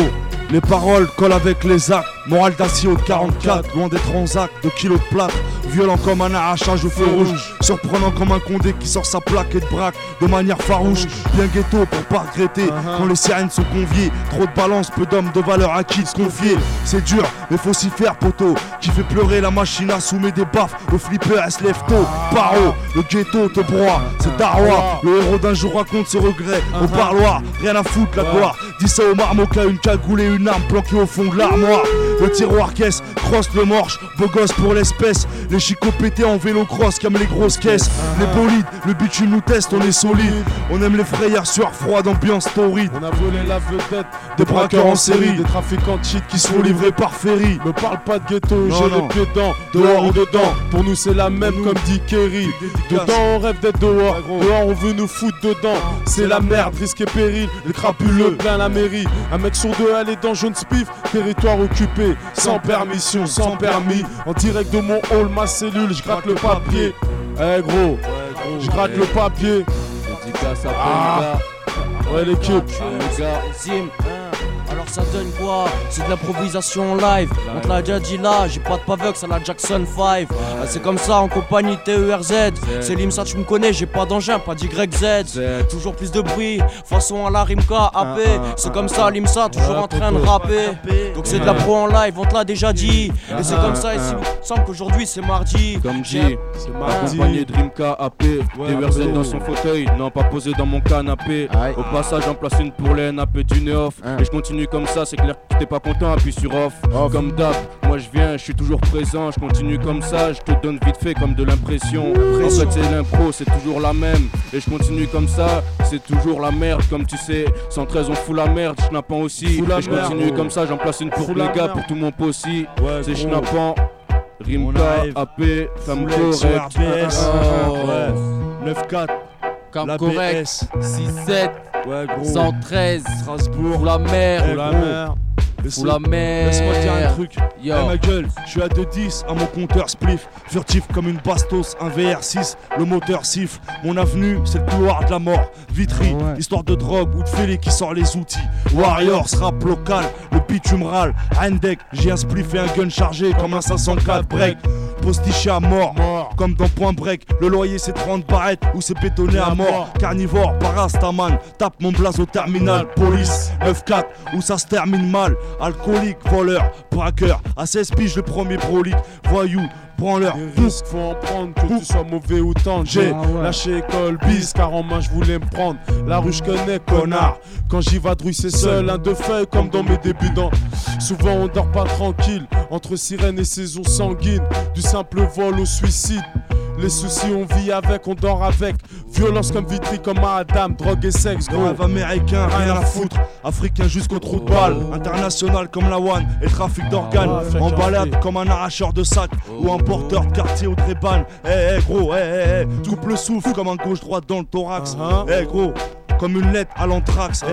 Les paroles collent avec les actes. Morale d'acier au 44 Loin d'être en acte de kilos de plâtre Violent comme un arrachage au feu rouge. Surprenant comme un condé qui sort sa plaque et de braque de manière farouche. Bien ghetto pour pas regretter. Quand les sirènes sont conviées, trop de balance, peu d'hommes de valeur à qui se confier. C'est dur, mais faut s'y faire, poteau. Qui fait pleurer la machine à soumettre des baffes. Au flipper, elle se lève tôt. Paro, le ghetto te broie. C'est Darwa, le héros d'un jour raconte ses regrets. Au parloir, rien à foutre, la gloire. Dis ça au marmoka, une cagoule et une arme planquée au fond de l'armoire. Le tiroir caisse, crosse le morche, beau gosse pour l'espèce. Les chicots pétés en vélo cross comme les grosses caisses. Les bolides, le bitume nous teste, on est solide. On aime les frayeurs sur froid d'ambiance torride. On a volé la vedette Des braqueurs en série. Des trafiquants de shit qui Qui sont livrés par ferry. Me parle pas de ghetto, j'ai les pieds dedans, dehors ou dedans. Pour nous c'est la même comme dit Kerry. Dedans on rêve d'être dehors, dehors on veut nous foutre dedans. C'est la merde, risque et péril, les crapuleux plein la mairie. Un mec sur deux allé dans jaune spiff, territoire occupé, sans permission, sans permis. En direct de mon hall, ma cellule, je gratte le papier. Eh gros, je gratte le papier. Dédicace à Ah. Ouais l'équipe. Alors ça donne quoi? C'est de l'improvisation en live. On te l'a déjà dit là, j'ai pas de pavux à la Jackson 5. Ah, c'est comme ça en compagnie TERZ. C'est l'IMSA, tu me connais, j'ai pas d'engin, pas d'YZ. Toujours plus de bruit, façon à la Rimka AP. C'est comme ça l'IMSA, toujours en train de rapper. Donc c'est de la pro en live, on te l'a déjà dit. Et c'est comme ça ici, il me semble qu'aujourd'hui c'est mardi. Comme J'ai- dit, C'est accompagné mardi. Dreamka AP, TRZ dans son fauteuil, non pas posé dans mon canapé. Au passage, j'en place une pour les NAP du neuf. Hein. Et je continue comme ça, c'est clair que t'es pas content, appuie sur off. Comme d'hab, moi je viens, je suis toujours présent, je continue comme ça, je te donne vite fait comme de l'impression. En fait, c'est l'impro, c'est toujours la même. Et je continue comme ça, c'est toujours la merde, comme tu sais. 113, on fout la merde, schnappant aussi. Et je continue comme ça, j'en place une pour les gars, merde. pour tout mon possi. Ouais, C'est schnappant. Rimka. AP, femme correcte. RBS. Oh. Ouais. 9-4. Cam La correct. BS. 6-7. Ouais, gros. 113. Strasbourg. La mer. Eh, La gros. mer. La mer. Laisse-moi dire un truc. Yo. Eh ma gueule, je suis à 2-10 à mon compteur spliff. Furtif comme une bastos, un VR6, le moteur siffle. Mon avenue, c'est le couloir de la mort. Vitry, histoire de drogue ou de fêlé qui sort les outils. Warriors, rap local, le bitume râle. Handek, j'ai un spliff et un gun chargé comme un 504 break. Postiché à mort, comme dans Point Break. Le loyer c'est 30 barrettes ou c'est bétonné à mort. Carnivore, parastaman, tape mon blaze au terminal. Police, 9-4, où ça se termine mal. Alcoolique, voleur, braqueur. À 16 piges le premier prolique. Voyou, branleur. Les risques, faut en prendre, que tu sois mauvais ou tendre. J'ai lâché école, bis, car en main je voulais me prendre. La rue je connais, connard. Quand j'y vadrouille, c'est seul, un de feuilles comme dans mes débuts. dans- Souvent on dort pas tranquille, entre sirène et saison sanguine. Du simple vol au suicide. Les soucis on vit avec, on dort avec. Violence comme vitri, comme à Adam, drogue et sexe, gros. Rêve américain, rien à foutre. Africain jusqu'au trou de balle. International comme la one et trafic d'organes. Ah ouais, en balade comme un arracheur de sac ou un porteur de quartier au tréban. Eh eh gros, eh eh eh. Coupe le souffle comme un gauche-droite dans le thorax. Uh-huh. Eh gros. Comme une lettre à l'anthrax,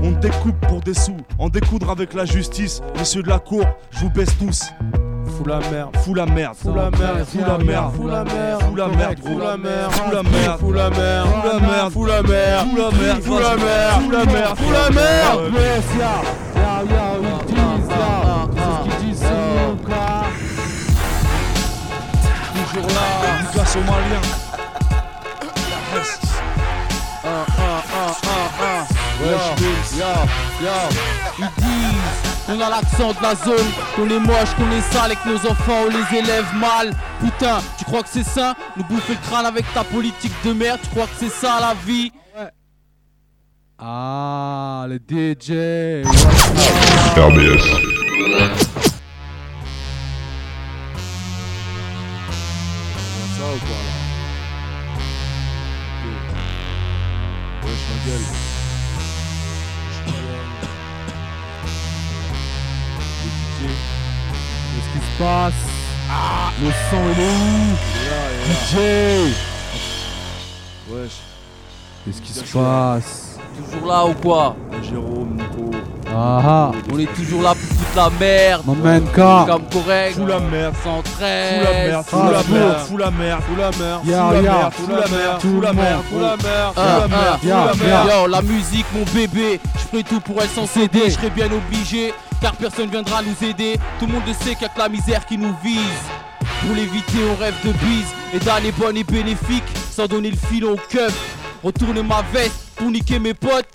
on découpe pour des sous, en découdre avec la justice. Messieurs de la cour, je vous baisse tous. Fous la merde. Fous la merde, Fous la merde, fous la merde, fous la merde, fous la merde, fous la merde, fous la merde, fous la merde, fous la merde, fous la merde, fous la merde, fous la merde, fous la merde, fous la merde. Toujours là. Lucas Somalien. Ils disent qu'on a l'accent de la zone, qu'on est moche, qu'on est sale et que nos enfants on les élève mal. Putain, tu crois que c'est ça? Nous bouffer le crâne avec ta politique de merde, tu crois que c'est ça la vie? Ah, le DJ. Ça ou quoi là? Ok. Wesh ma gueule. Passe Ah, le il est où Il est là, il est là. DJ Wesh. Qu'est-ce qui se passe? Toujours là ou quoi? Euh, Jérôme, Nico. Ah ah On est toujours là pour foutre la merde. Momenka Comme correct. Fous la merde. 113. Fous la merde, fous la merde, fous la merde, Fous la merde, fous la merde, fous la merde, fous la merde, fous la merde, la merde, ya, fous la merde. Yo, la musique, mon bébé, je ferai tout pour elle sans céder. Je serai bien obligé, car personne viendra nous aider. Tout le monde sait qu'il y a que la misère qui nous vise. Pour l'éviter, on rêve de bise et d'aller bonne et bénéfique sans donner le filon au keuf. Retourner ma veste pour niquer mes potes.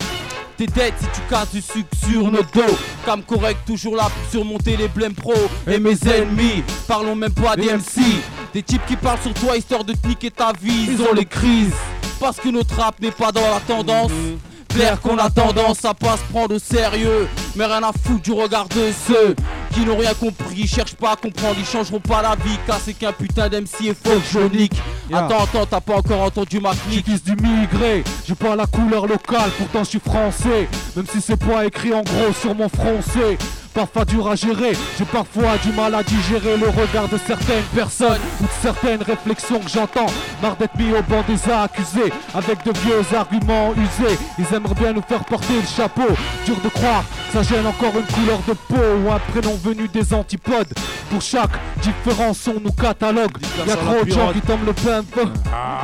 T'es dead si tu casses du sucre sur notre dos. Cam correct, toujours là pour surmonter les blèmes pro et mes ennemis. Parlons même pas des MC. Des types qui parlent sur toi histoire de te niquer ta vie. Ils ont les crises. Parce que notre rap n'est pas dans la tendance. Clair qu'on a tendance à pas se prendre au sérieux. Mais rien à foutre du regard de ceux qui n'ont rien compris. Cherchent pas à comprendre, ils changeront pas la vie. Car c'est qu'un putain d'MC et faut que je nique. Yeah. Attends, attends, t'as pas encore entendu ma clique. J'utilise du migré, j'ai pas la couleur locale, pourtant je suis français. Même si c'est pas écrit en gros sur mon français. Parfois dur à gérer, j'ai parfois du mal à digérer le regard de certaines personnes ou de certaines réflexions que j'entends. Marre d'être mis au banc des accusés avec de vieux arguments usés. Ils aimeraient bien nous faire porter le chapeau. Dur de croire, ça gêne encore une couleur de peau ou un prénom venu des antipodes. Pour chaque différence, on nous catalogue. Y'a trop de gens qui tombent le pump.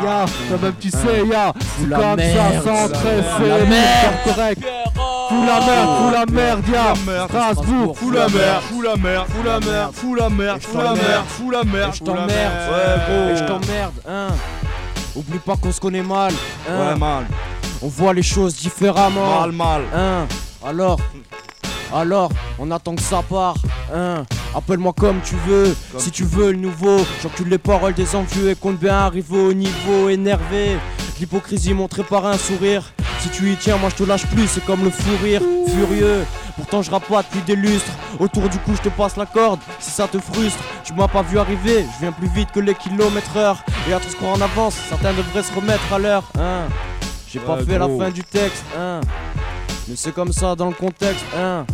Ya, toi-même tu sais, ya, c'est comme merde. ça, sans comme correct. Fous la merde, fous la merde, ya, Strasbourg, Fous la merde, fous la merde, fous la merde, fous la merde, fous la merde, fous la merde, je t'emmerde. merde. Ouais, gros. Je t'emmerde, hein. Oublie pas qu'on se connaît mal, hein. Ouais, mal, On voit les choses différemment. mal, mal. Hein. Alors, alors, on attend que ça part, hein. Appelle-moi comme tu veux, si tu veux le nouveau. J'encule les paroles des envieux et compte bien arriver au niveau énervé. L'hypocrisie montrée par un sourire. Si tu y tiens, moi je te lâche plus, c'est comme le fou rire, furieux. Pourtant je rappe pas depuis des lustres. Autour du cou, je te passe la corde. Si ça te frustre, tu m'as pas vu arriver. Je viens plus vite que les kilomètres heure. Et à tout ce en avance, certains devraient se remettre à l'heure, hein. J'ai pas Ouais, fait gros. la fin du texte, hein. Mais c'est comme ça dans le contexte, hein.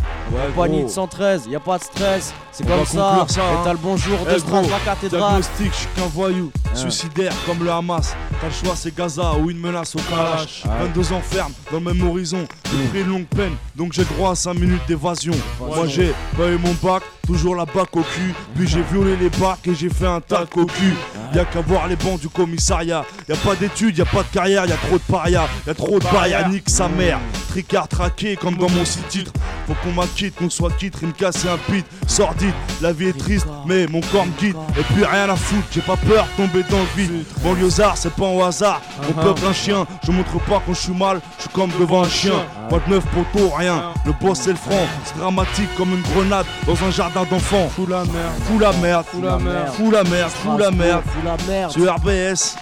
Ouais, de 113, y a pas de stress, c'est comme ça. Et hein. t'as le bonjour de Eh, Strasbourg, gros, la cathédrale. Diagnostic, je suis qu'un voyou, suicidaire comme le Hamas. T'as le choix, c'est Gaza ou une menace au Kalash. 22 ans ferme dans le même horizon. J'ai pris une longue peine, donc j'ai droit à 5 minutes d'évasion. Moi j'ai pas eu mon bac, toujours la bac au cul. Puis j'ai violé les bacs et j'ai fait un tac au cul. Y'a qu'à voir les bancs du commissariat. Y'a pas d'études, y'a pas de carrière, y'a trop de parias. Y'a trop de parias, nique sa mère. Tricard traqué comme dans mon site titre. Faut qu'on m'acquitte, qu'on soit quitte, il me casse un pit. Sordide, la vie est triste, mais mon corps me guide. Et puis rien à foutre, j'ai pas peur de tomber dans le vide. Banlieusard, c'est pas au hasard. Mon peuple un chien, je montre pas quand je suis mal, je suis comme devant un chien. Pas de neuf poteau, rien. Le boss c'est le franc, c'est dramatique comme une grenade dans un jardin d'enfants. Fous la merde. Fous la merde, Fous la merde. fous la merde, fous la merde. Fous la merde. Sur RBS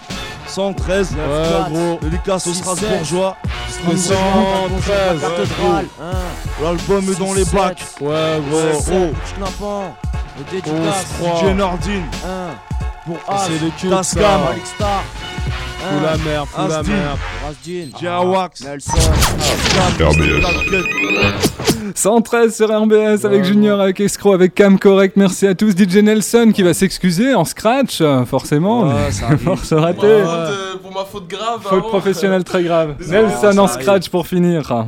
113, Ouais, gros. dédicace aux Strasbourgeois. 113. La cathédrale, hein. L'album est dans les bacs. Ouais, gros. gros. Schnappant. Le dédicace. DJ Nordine. Pour As. C'est l'équipe. Tascam. ça. Malik Star. Fous la merde, fous la merde. Rasdin. Jawax, Nelson. 113 sur RBS avec Junior, avec Escro, avec Cam Correct. Merci à tous. DJ Nelson qui va s'excuser en scratch, forcément. Ouais, ça arrive. Force ratée. Pour ma faute grave. Faute hein. professionnelle très grave. Désolé. Nelson Ça en scratch pour finir.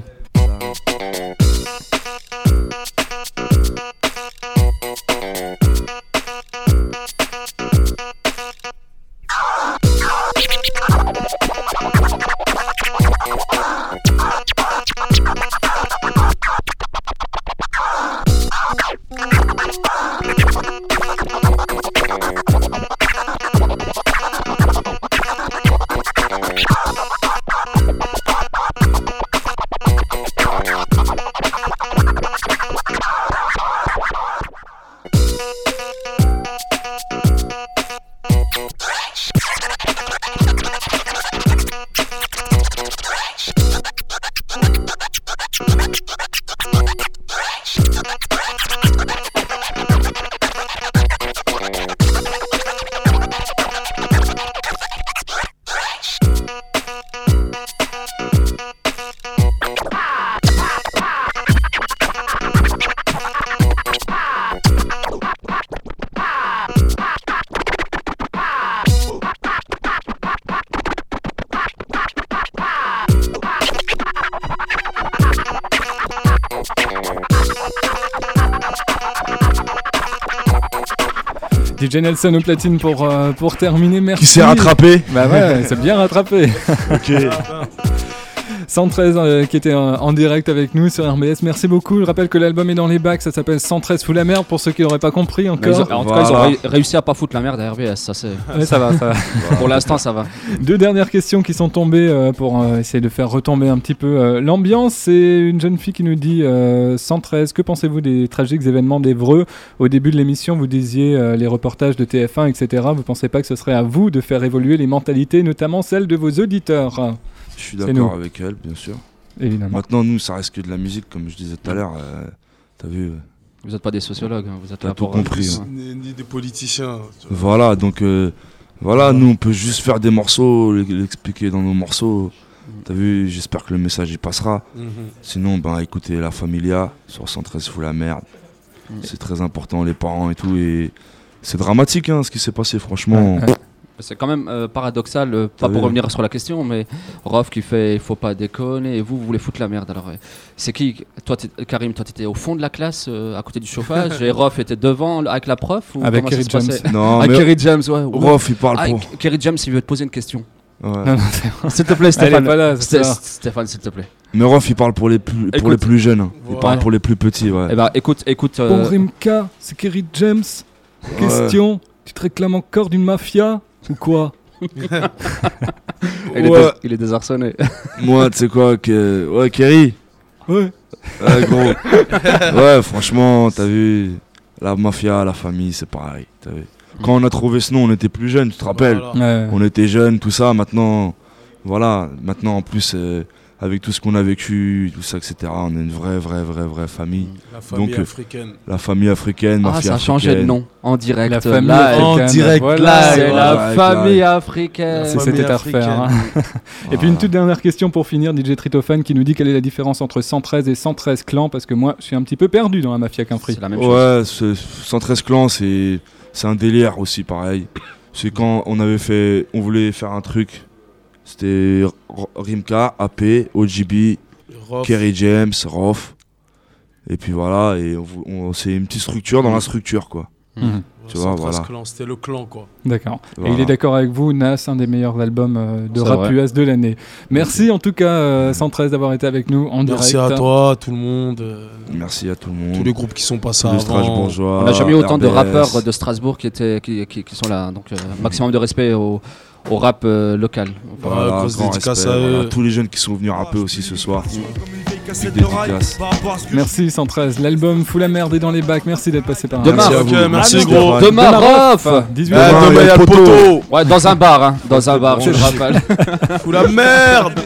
DJ Nelson au platine pour, euh, pour terminer. Merci. Qui s'est rattrapé Bah ouais, c'est bien rattrapé. Ok. 113 euh, qui était en, en direct avec nous sur RBS. Merci beaucoup. Je rappelle que l'album est dans les bacs. Ça s'appelle 113 sous la merde pour ceux qui n'auraient pas compris ils encore. ont- en tout cas, ils ont ré- réussi à pas foutre la merde à RBS. Ça, c'est. Ouais, ça va, ça va. Pour l'instant, ça va. Deux dernières questions qui sont tombées euh, pour euh, essayer de faire retomber un petit peu euh, l'ambiance. C'est une jeune fille qui nous dit euh, 113. Que pensez-vous des tragiques événements d'Evreux Au début de l'émission, vous disiez euh, les reportages de TF1, etc. Vous pensez pas que ce serait à vous de faire évoluer les mentalités, notamment celles de vos auditeurs? Je suis d'accord avec elle, bien sûr. Évidemment. Maintenant, nous, ça reste que de la musique, comme je disais tout à l'heure. euh, T'as vu euh, Vous n'êtes pas des sociologues, hein, vous êtes là tout pour. compris. hein. Ni, ni des politiciens. Voilà, donc euh, voilà, nous on peut juste faire des morceaux, l'expliquer dans nos morceaux. T'as vu, j'espère que le message y passera. Mhm. Sinon, ben écoutez La Familia sur 113 fout la merde. C'est très important, les parents et tout. Et c'est dramatique hein, ce qui s'est passé, franchement. C'est quand même euh, paradoxal, euh, pas pour revenir sur la question, mais Rof qui fait il faut pas déconner et vous, vous voulez foutre la merde. Alors, euh, c'est qui Toi, Karim, toi, t'étais au fond de la classe, euh, à côté du chauffage, et Rof était devant avec la prof ou Avec Kerry James. Non, Avec Kerry James, ouais. ouais. Rof, il parle Ah, pour. Kerry James, il veut te poser une question. Ouais. S'il te plaît, Stéphane. là. Stéphane, s'il te plaît. Mais Rof, il parle pour les plus, pour Écoute. les plus jeunes. Il parle pour les plus petits, ouais. Eh ben, écoute, écoute. euh, Bon, Rimka, c'est Kerry James. Question Tu te réclames encore d'une mafia? Quoi il, est Ouais. dés- il est désarçonné. Moi, tu sais quoi, que... ouais, Kerry. Ouais. Ouais, gros. ouais, franchement, t'as vu, la mafia, la famille, c'est pareil. vu. Quand on a trouvé ce nom, on était plus jeunes, tu te rappelles Voilà. Ouais. On était jeunes, tout ça. Maintenant, voilà, maintenant en plus, euh, avec tout ce qu'on a vécu, tout ça, etc., on est une vraie, vraie, vraie, vraie famille. La famille Donc, euh, africaine. La famille africaine, Ah, mafia ça a changé de nom en direct. La famille live. africaine. En direct Voilà, live. C'est la famille africaine. Si c'était à refaire. hein. Et puis une toute dernière question pour finir, DJ Tritofan qui nous dit quelle est la différence entre 113 et 113 clans parce que moi je suis un petit peu perdu dans la mafia Quinfri. C'est la même chose. Ouais, ce 113 clans, c'est c'est un délire aussi, pareil. C'est quand on avait fait, on voulait faire un truc. C'était Rimka, AP, OGB. Kerry James, Rof. Et puis voilà, et on on- c'est une petite structure dans la structure, quoi. Mhm. Tu vois, 113 voilà. C'était le clan, quoi. D'accord. Il est d'accord avec vous, Nas, un des meilleurs albums euh, de rap. US de l'année. Merci en tout cas euh, 113 d'avoir été avec nous en Merci direct. à toi, tout le monde. euh, Merci à tout le monde. tous les groupes qui sont passés Tous avant. On n'a jamais eu autant de rappeurs de Strasbourg qui, étaient, qui, qui- sont là. Donc, euh, maximum de respect au, au rap euh, local. Voilà, Voilà, grosse grand dédicace respect, à eux. voilà. Tous les jeunes qui sont venus rapper aussi ce soir. Merci 113. L'album Fout la merde est dans les bacs. Merci d'être passé par Demain. Merci gros. Demain, Rof Enfin, 18 Demain, demain, il y a le poteau. Ouais, dans un bar, hein, dans un bar, le rappelle. Fous la merde